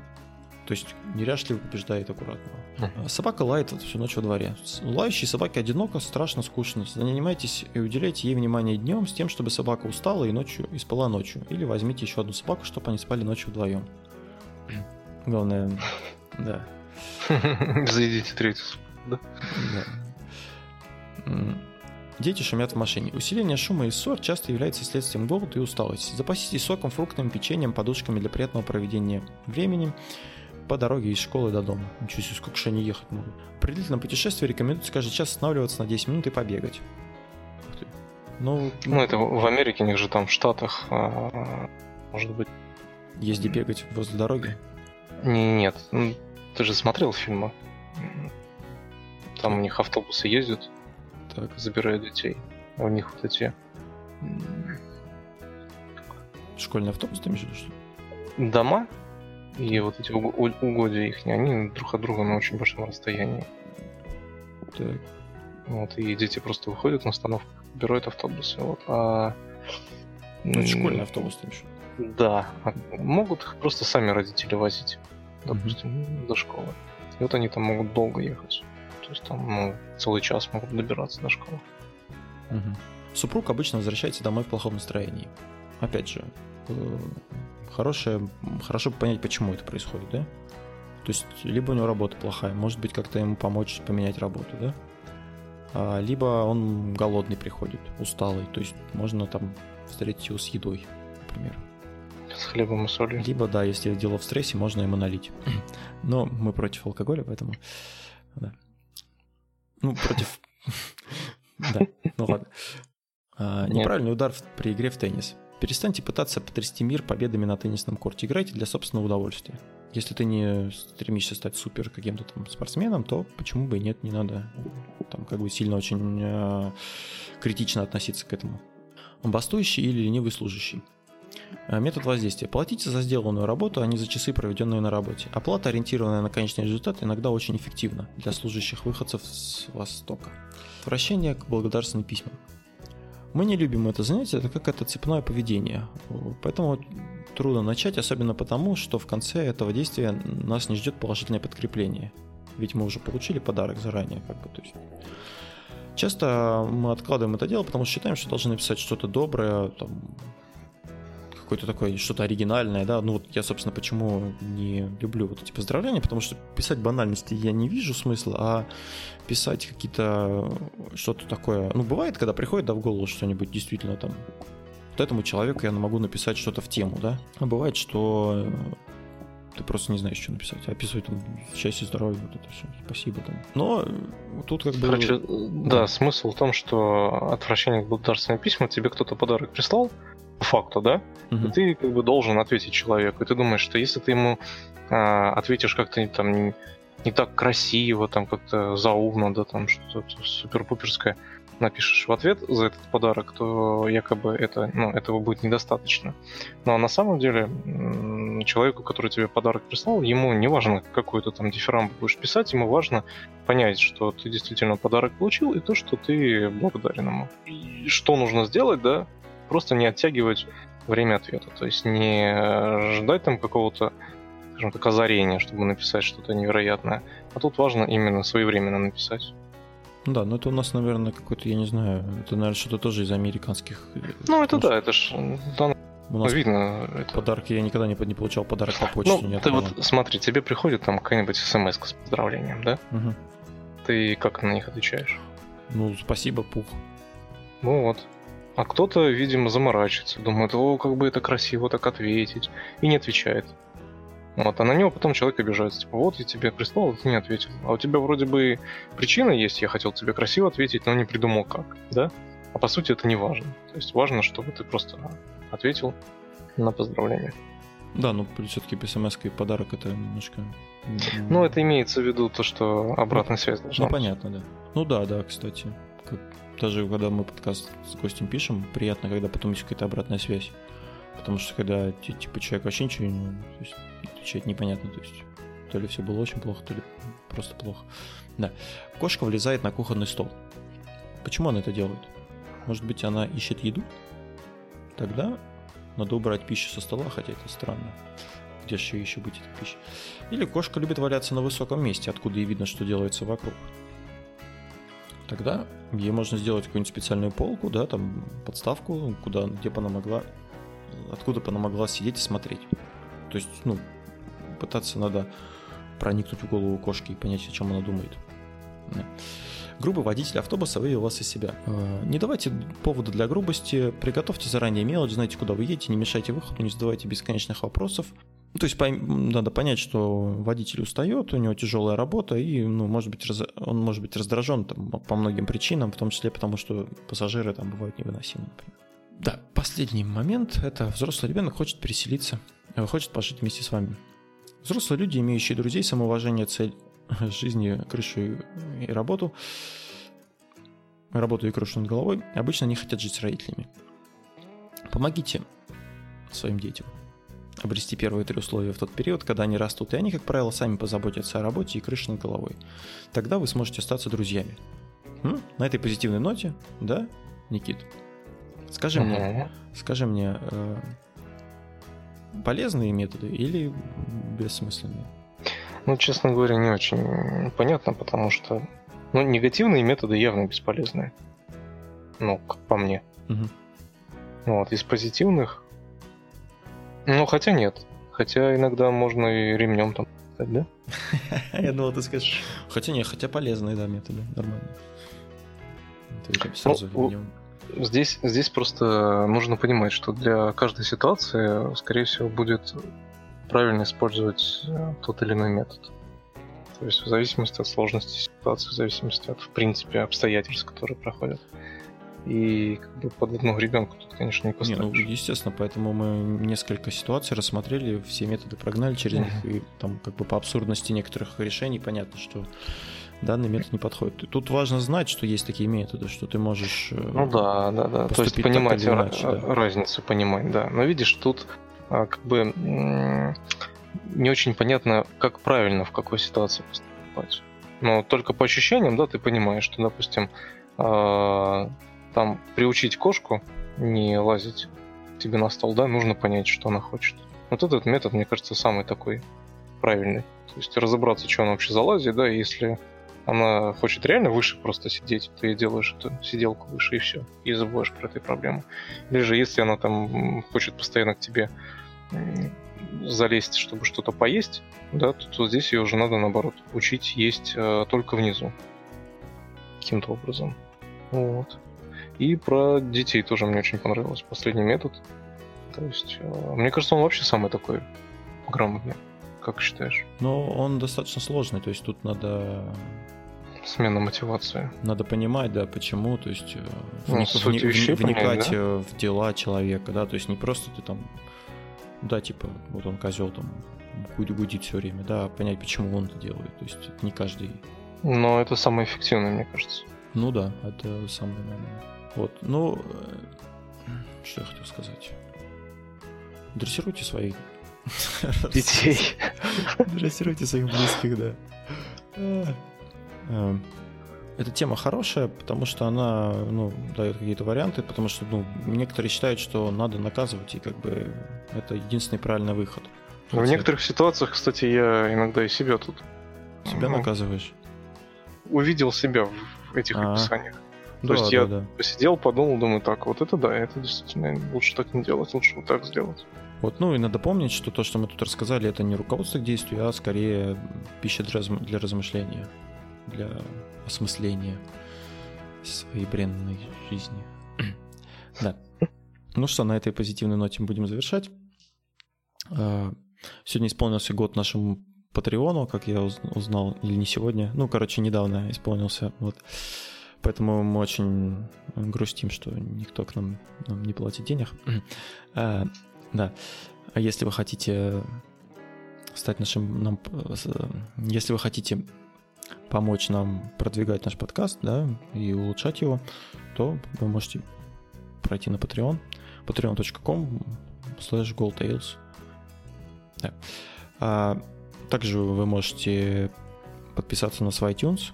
То есть неряшливый побеждает аккуратного. Uh-huh. Собака лает всю ночь во дворе. Лающей собаке одиноко, страшно, скучно. Занимайтесь и уделяйте ей внимание днем с тем, чтобы собака устала и ночью и спала ночью. Или возьмите еще одну собаку, чтобы они спали ночью вдвоем. Главное, да. Заведите третью да? Да. Дети шумят в машине. Усиление шума и ссор часто является следствием голода и усталости. Запаситесь соком, фруктами, печеньем, подушками для приятного проведения времени по дороге из школы до дома. Ничего себе, сколько же они ехать могут. При длительном путешествии рекомендуется каждый час останавливаться на 10 минут и побегать. Ну, ну это в Америке, у них же там в Штатах, а, может быть... Где бегать возле дороги? Нет, ну, ты же смотрел фильмы. Там у них автобусы ездят, так. забирают детей. У них вот эти... Школьный автобус, ты имеешь в виду, что Дома, и вот эти угодья их, они друг от друга на очень большом расстоянии. Так. Вот, и дети просто выходят на остановку, берут автобусы. Вот, а... Ну, это школьный автобус, ты еще. Да. А могут их просто сами родители возить, допустим, mm-hmm. до школы. И вот они там могут долго ехать. То есть там ну, целый час могут добираться до школы. Угу. Супруг обычно возвращается домой в плохом настроении. Опять же, э, хорошее, хорошо понять, почему это происходит, да? То есть, либо у него работа плохая, может быть, как-то ему помочь поменять работу, да? А, либо он голодный приходит, усталый, то есть можно там встретить его с едой, например. С хлебом и солью. Либо, да, если дело в стрессе, можно ему налить. Но мы против алкоголя, поэтому... Да. Ну, против... Да, ну ладно. А, неправильный удар при игре в теннис. Перестаньте пытаться потрясти мир победами на теннисном корте. Играйте для собственного удовольствия. Если ты не стремишься стать супер каким-то там спортсменом, то почему бы и нет, не надо там как бы сильно очень э, критично относиться к этому. Бастующий или ленивый служащий. Э, метод воздействия. Платите за сделанную работу, а не за часы, проведенные на работе. Оплата, ориентированная на конечный результат, иногда очень эффективна для служащих выходцев с Востока. Вращение к благодарственным письмам. Мы не любим это занятие, это как это цепное поведение. Поэтому трудно начать, особенно потому, что в конце этого действия нас не ждет положительное подкрепление. Ведь мы уже получили подарок заранее, как бы, то есть. Часто мы откладываем это дело, потому что считаем, что должны написать что-то доброе, там, какое-то такое, что-то оригинальное, да, ну вот я, собственно, почему не люблю вот эти поздравления, потому что писать банальности я не вижу смысла, а писать какие-то, что-то такое, ну, бывает, когда приходит, да, в голову что-нибудь действительно там, вот этому человеку я могу написать что-то в тему, да, а бывает, что ты просто не знаешь, что написать. Описывать там счастье, здоровье, вот это все. Спасибо там. Но тут как бы... Короче, да, да смысл в том, что отвращение к благодарственным письмам тебе кто-то подарок прислал, по факту, да, угу. ты как бы должен ответить человеку. И ты думаешь, что если ты ему а, ответишь как-то там не, не так красиво, там как-то заумно, да, там что-то супер-пуперское напишешь в ответ за этот подарок, то якобы это, ну, этого будет недостаточно. Но на самом деле человеку, который тебе подарок прислал, ему не важно, какой то там дифирамб будешь писать, ему важно понять, что ты действительно подарок получил, и то, что ты благодарен ему. И что нужно сделать, да, просто не оттягивать время ответа. То есть не ждать там какого-то, скажем так, озарения, чтобы написать что-то невероятное. А тут важно именно своевременно написать. Да, ну это у нас, наверное, какой-то, я не знаю, это, наверное, что-то тоже из американских. Э, ну, это да, это ж да, у нас видно. Это... Подарки я никогда не, не получал подарок по почте. Ну, ты вот смотри, тебе приходит там какая-нибудь смс с поздравлением, да? Угу. Ты как на них отвечаешь? Ну, спасибо, пух. Ну вот. А кто-то, видимо, заморачивается, думает, о, как бы это красиво так ответить, и не отвечает. Вот, а на него потом человек обижается, типа, вот я тебе прислал, а ты не ответил. А у тебя вроде бы причина есть, я хотел тебе красиво ответить, но не придумал как, да? А по сути это не важно. То есть важно, чтобы ты просто ответил на поздравление. Да, ну все-таки смс и подарок это немножко... Ну, это имеется в виду то, что обратная связь должна Ну, быть. понятно, да. Ну да, да, кстати. Как даже когда мы подкаст с гостем пишем, приятно, когда потом есть какая-то обратная связь. Потому что когда типа человек вообще ничего не то есть, отвечает непонятно, то есть то ли все было очень плохо, то ли просто плохо. Да. Кошка влезает на кухонный стол. Почему она это делает? Может быть, она ищет еду? Тогда надо убрать пищу со стола, хотя это странно. Где же еще быть эта пища? Или кошка любит валяться на высоком месте, откуда и видно, что делается вокруг. Тогда ей можно сделать какую-нибудь специальную полку, да, там подставку, куда, где бы она могла, откуда бы она могла сидеть и смотреть. То есть, ну, пытаться надо проникнуть в голову кошки и понять, о чем она думает. Грубый водитель автобуса вывел вас из себя. Э, не давайте повода для грубости, приготовьте заранее мелочь, знайте, куда вы едете, не мешайте выходу, не задавайте бесконечных вопросов. То есть надо понять, что водитель устает, у него тяжелая работа, и ну, может быть, раз... он может быть раздражен там, по многим причинам, в том числе потому, что пассажиры там бывают невыносимы, например. Да, последний момент – это взрослый ребенок хочет переселиться, э, хочет пожить вместе с вами. Взрослые люди, имеющие друзей, самоуважение, цель жизни, крышу и работу, работу и крышу над головой, обычно не хотят жить с родителями. Помогите своим детям обрести первые три условия в тот период, когда они растут, и они, как правило, сами позаботятся о работе и крыше над головой. Тогда вы сможете остаться друзьями. М? На этой позитивной ноте, да, Никит? Скажи мне, скажи мне, э, полезные методы или бессмысленные? Ну, честно говоря, не очень понятно, потому что ну, негативные методы явно бесполезные. Ну, как по мне. Угу. Вот, из позитивных. Ну, хотя нет. Хотя иногда можно и ремнем там да? Я думал, ты скажешь. Хотя нет, хотя полезные, да, методы, нормально. сразу ремнем. Здесь, здесь просто нужно понимать, что для каждой ситуации, скорее всего, будет правильно использовать э, тот или иной метод. То есть в зависимости от сложности ситуации, в зависимости от, в принципе, обстоятельств, которые проходят. И как бы под одного ребенка тут, конечно, не поставишь. Не, ну, естественно, поэтому мы несколько ситуаций рассмотрели, все методы прогнали через uh-huh. них, и там как бы по абсурдности некоторых решений понятно, что данный метод не подходит. Тут важно знать, что есть такие методы, что ты можешь э, Ну да, да, да. То есть понимать иначе, да. разницу, понимать, да. Но видишь, тут а, как бы не очень понятно, как правильно в какой ситуации поступать. Но только по ощущениям, да, ты понимаешь, что, допустим, а, там приучить кошку не лазить тебе на стол, да, нужно понять, что она хочет. Вот этот метод, мне кажется, самый такой правильный. То есть разобраться, что она вообще залазит, да, если она хочет реально выше просто сидеть, ты делаешь эту сиделку выше и все, и забываешь про эту проблему. Или же если она там хочет постоянно к тебе залезть, чтобы что-то поесть, да, то, то здесь ее уже надо наоборот учить есть э, только внизу. Каким-то образом. Вот. И про детей тоже мне очень понравился последний метод. То есть, э, мне кажется, он вообще самый такой грамотный. Как считаешь? Ну, он достаточно сложный, то есть тут надо смена мотивации. Надо понимать, да, почему, то есть э, ну, вник, вни, вни, вникать понять, да? Э, в дела человека, да, то есть не просто ты там, да, типа, вот он козел там гудит все время, да, понять, почему он это делает, то есть это не каждый. Но это самое эффективное, мне кажется. Ну да, это самое, наверное. Вот, ну, э, что я хотел сказать? Дрессируйте своих детей. Дрессируйте своих близких, да. Эм, эта тема хорошая, потому что она ну, дает какие-то варианты, потому что ну, некоторые считают, что надо наказывать, и как бы это единственный правильный выход. В Хотя... некоторых ситуациях, кстати, я иногда и себя тут... Себя ну, наказываешь? Увидел себя в этих А-а-а. описаниях. То да, есть да, я да. посидел, подумал, думаю, так, вот это да, это действительно лучше так не делать, лучше вот так сделать. Вот, ну и надо помнить, что то, что мы тут рассказали, это не руководство к действию, а скорее пища для размышления для осмысления своей бренной жизни. да. Ну что, на этой позитивной ноте мы будем завершать. А, сегодня исполнился год нашему Патреону, как я узнал, или не сегодня. Ну, короче, недавно исполнился. Вот. Поэтому мы очень грустим, что никто к нам, нам не платит денег. а, да. А если вы хотите стать нашим... Нам, если вы хотите помочь нам продвигать наш подкаст, да, и улучшать его, то вы можете пройти на Patreon, patreon.com slash goldtails. Да. А также вы можете подписаться на свой iTunes,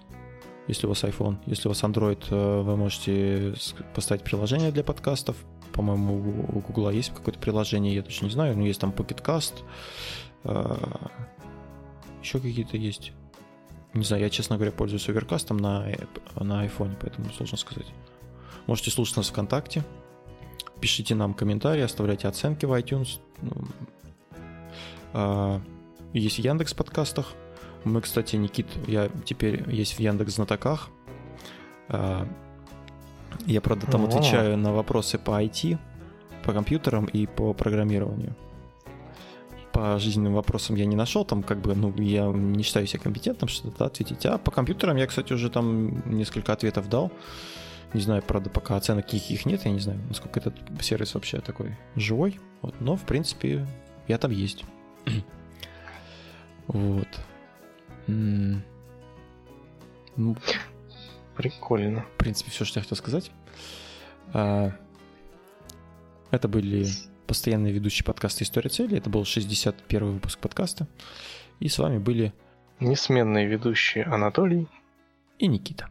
если у вас iPhone. Если у вас Android, э, вы можете поставить приложение для подкастов, по-моему, у Гугла есть какое-то приложение, я точно не знаю, но есть там Pocket Cast, а, еще какие-то есть. Не знаю, я, честно говоря, пользуюсь оверкастом на, на iPhone, поэтому сложно сказать. Можете слушать нас ВКонтакте, пишите нам комментарии, оставляйте оценки в iTunes. А, есть Яндекс подкастах. Мы, кстати, Никит, я теперь есть в Яндекс знатоках. А, я, правда, там отвечаю на вопросы по IT, по компьютерам и по программированию по жизненным вопросам я не нашел, там как бы, ну, я не считаю себя компетентным что-то ответить. А по компьютерам я, кстати, уже там несколько ответов дал. Не знаю, правда, пока оценок каких нет, я не знаю, насколько этот сервис вообще такой живой. Вот, но, в принципе, я там есть. вот. Ну, Прикольно. В принципе, все, что я хотел сказать. А, это были постоянный ведущий подкаста «История цели». Это был 61 выпуск подкаста. И с вами были... Несменные ведущие Анатолий и Никита.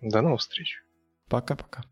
До новых встреч. Пока-пока.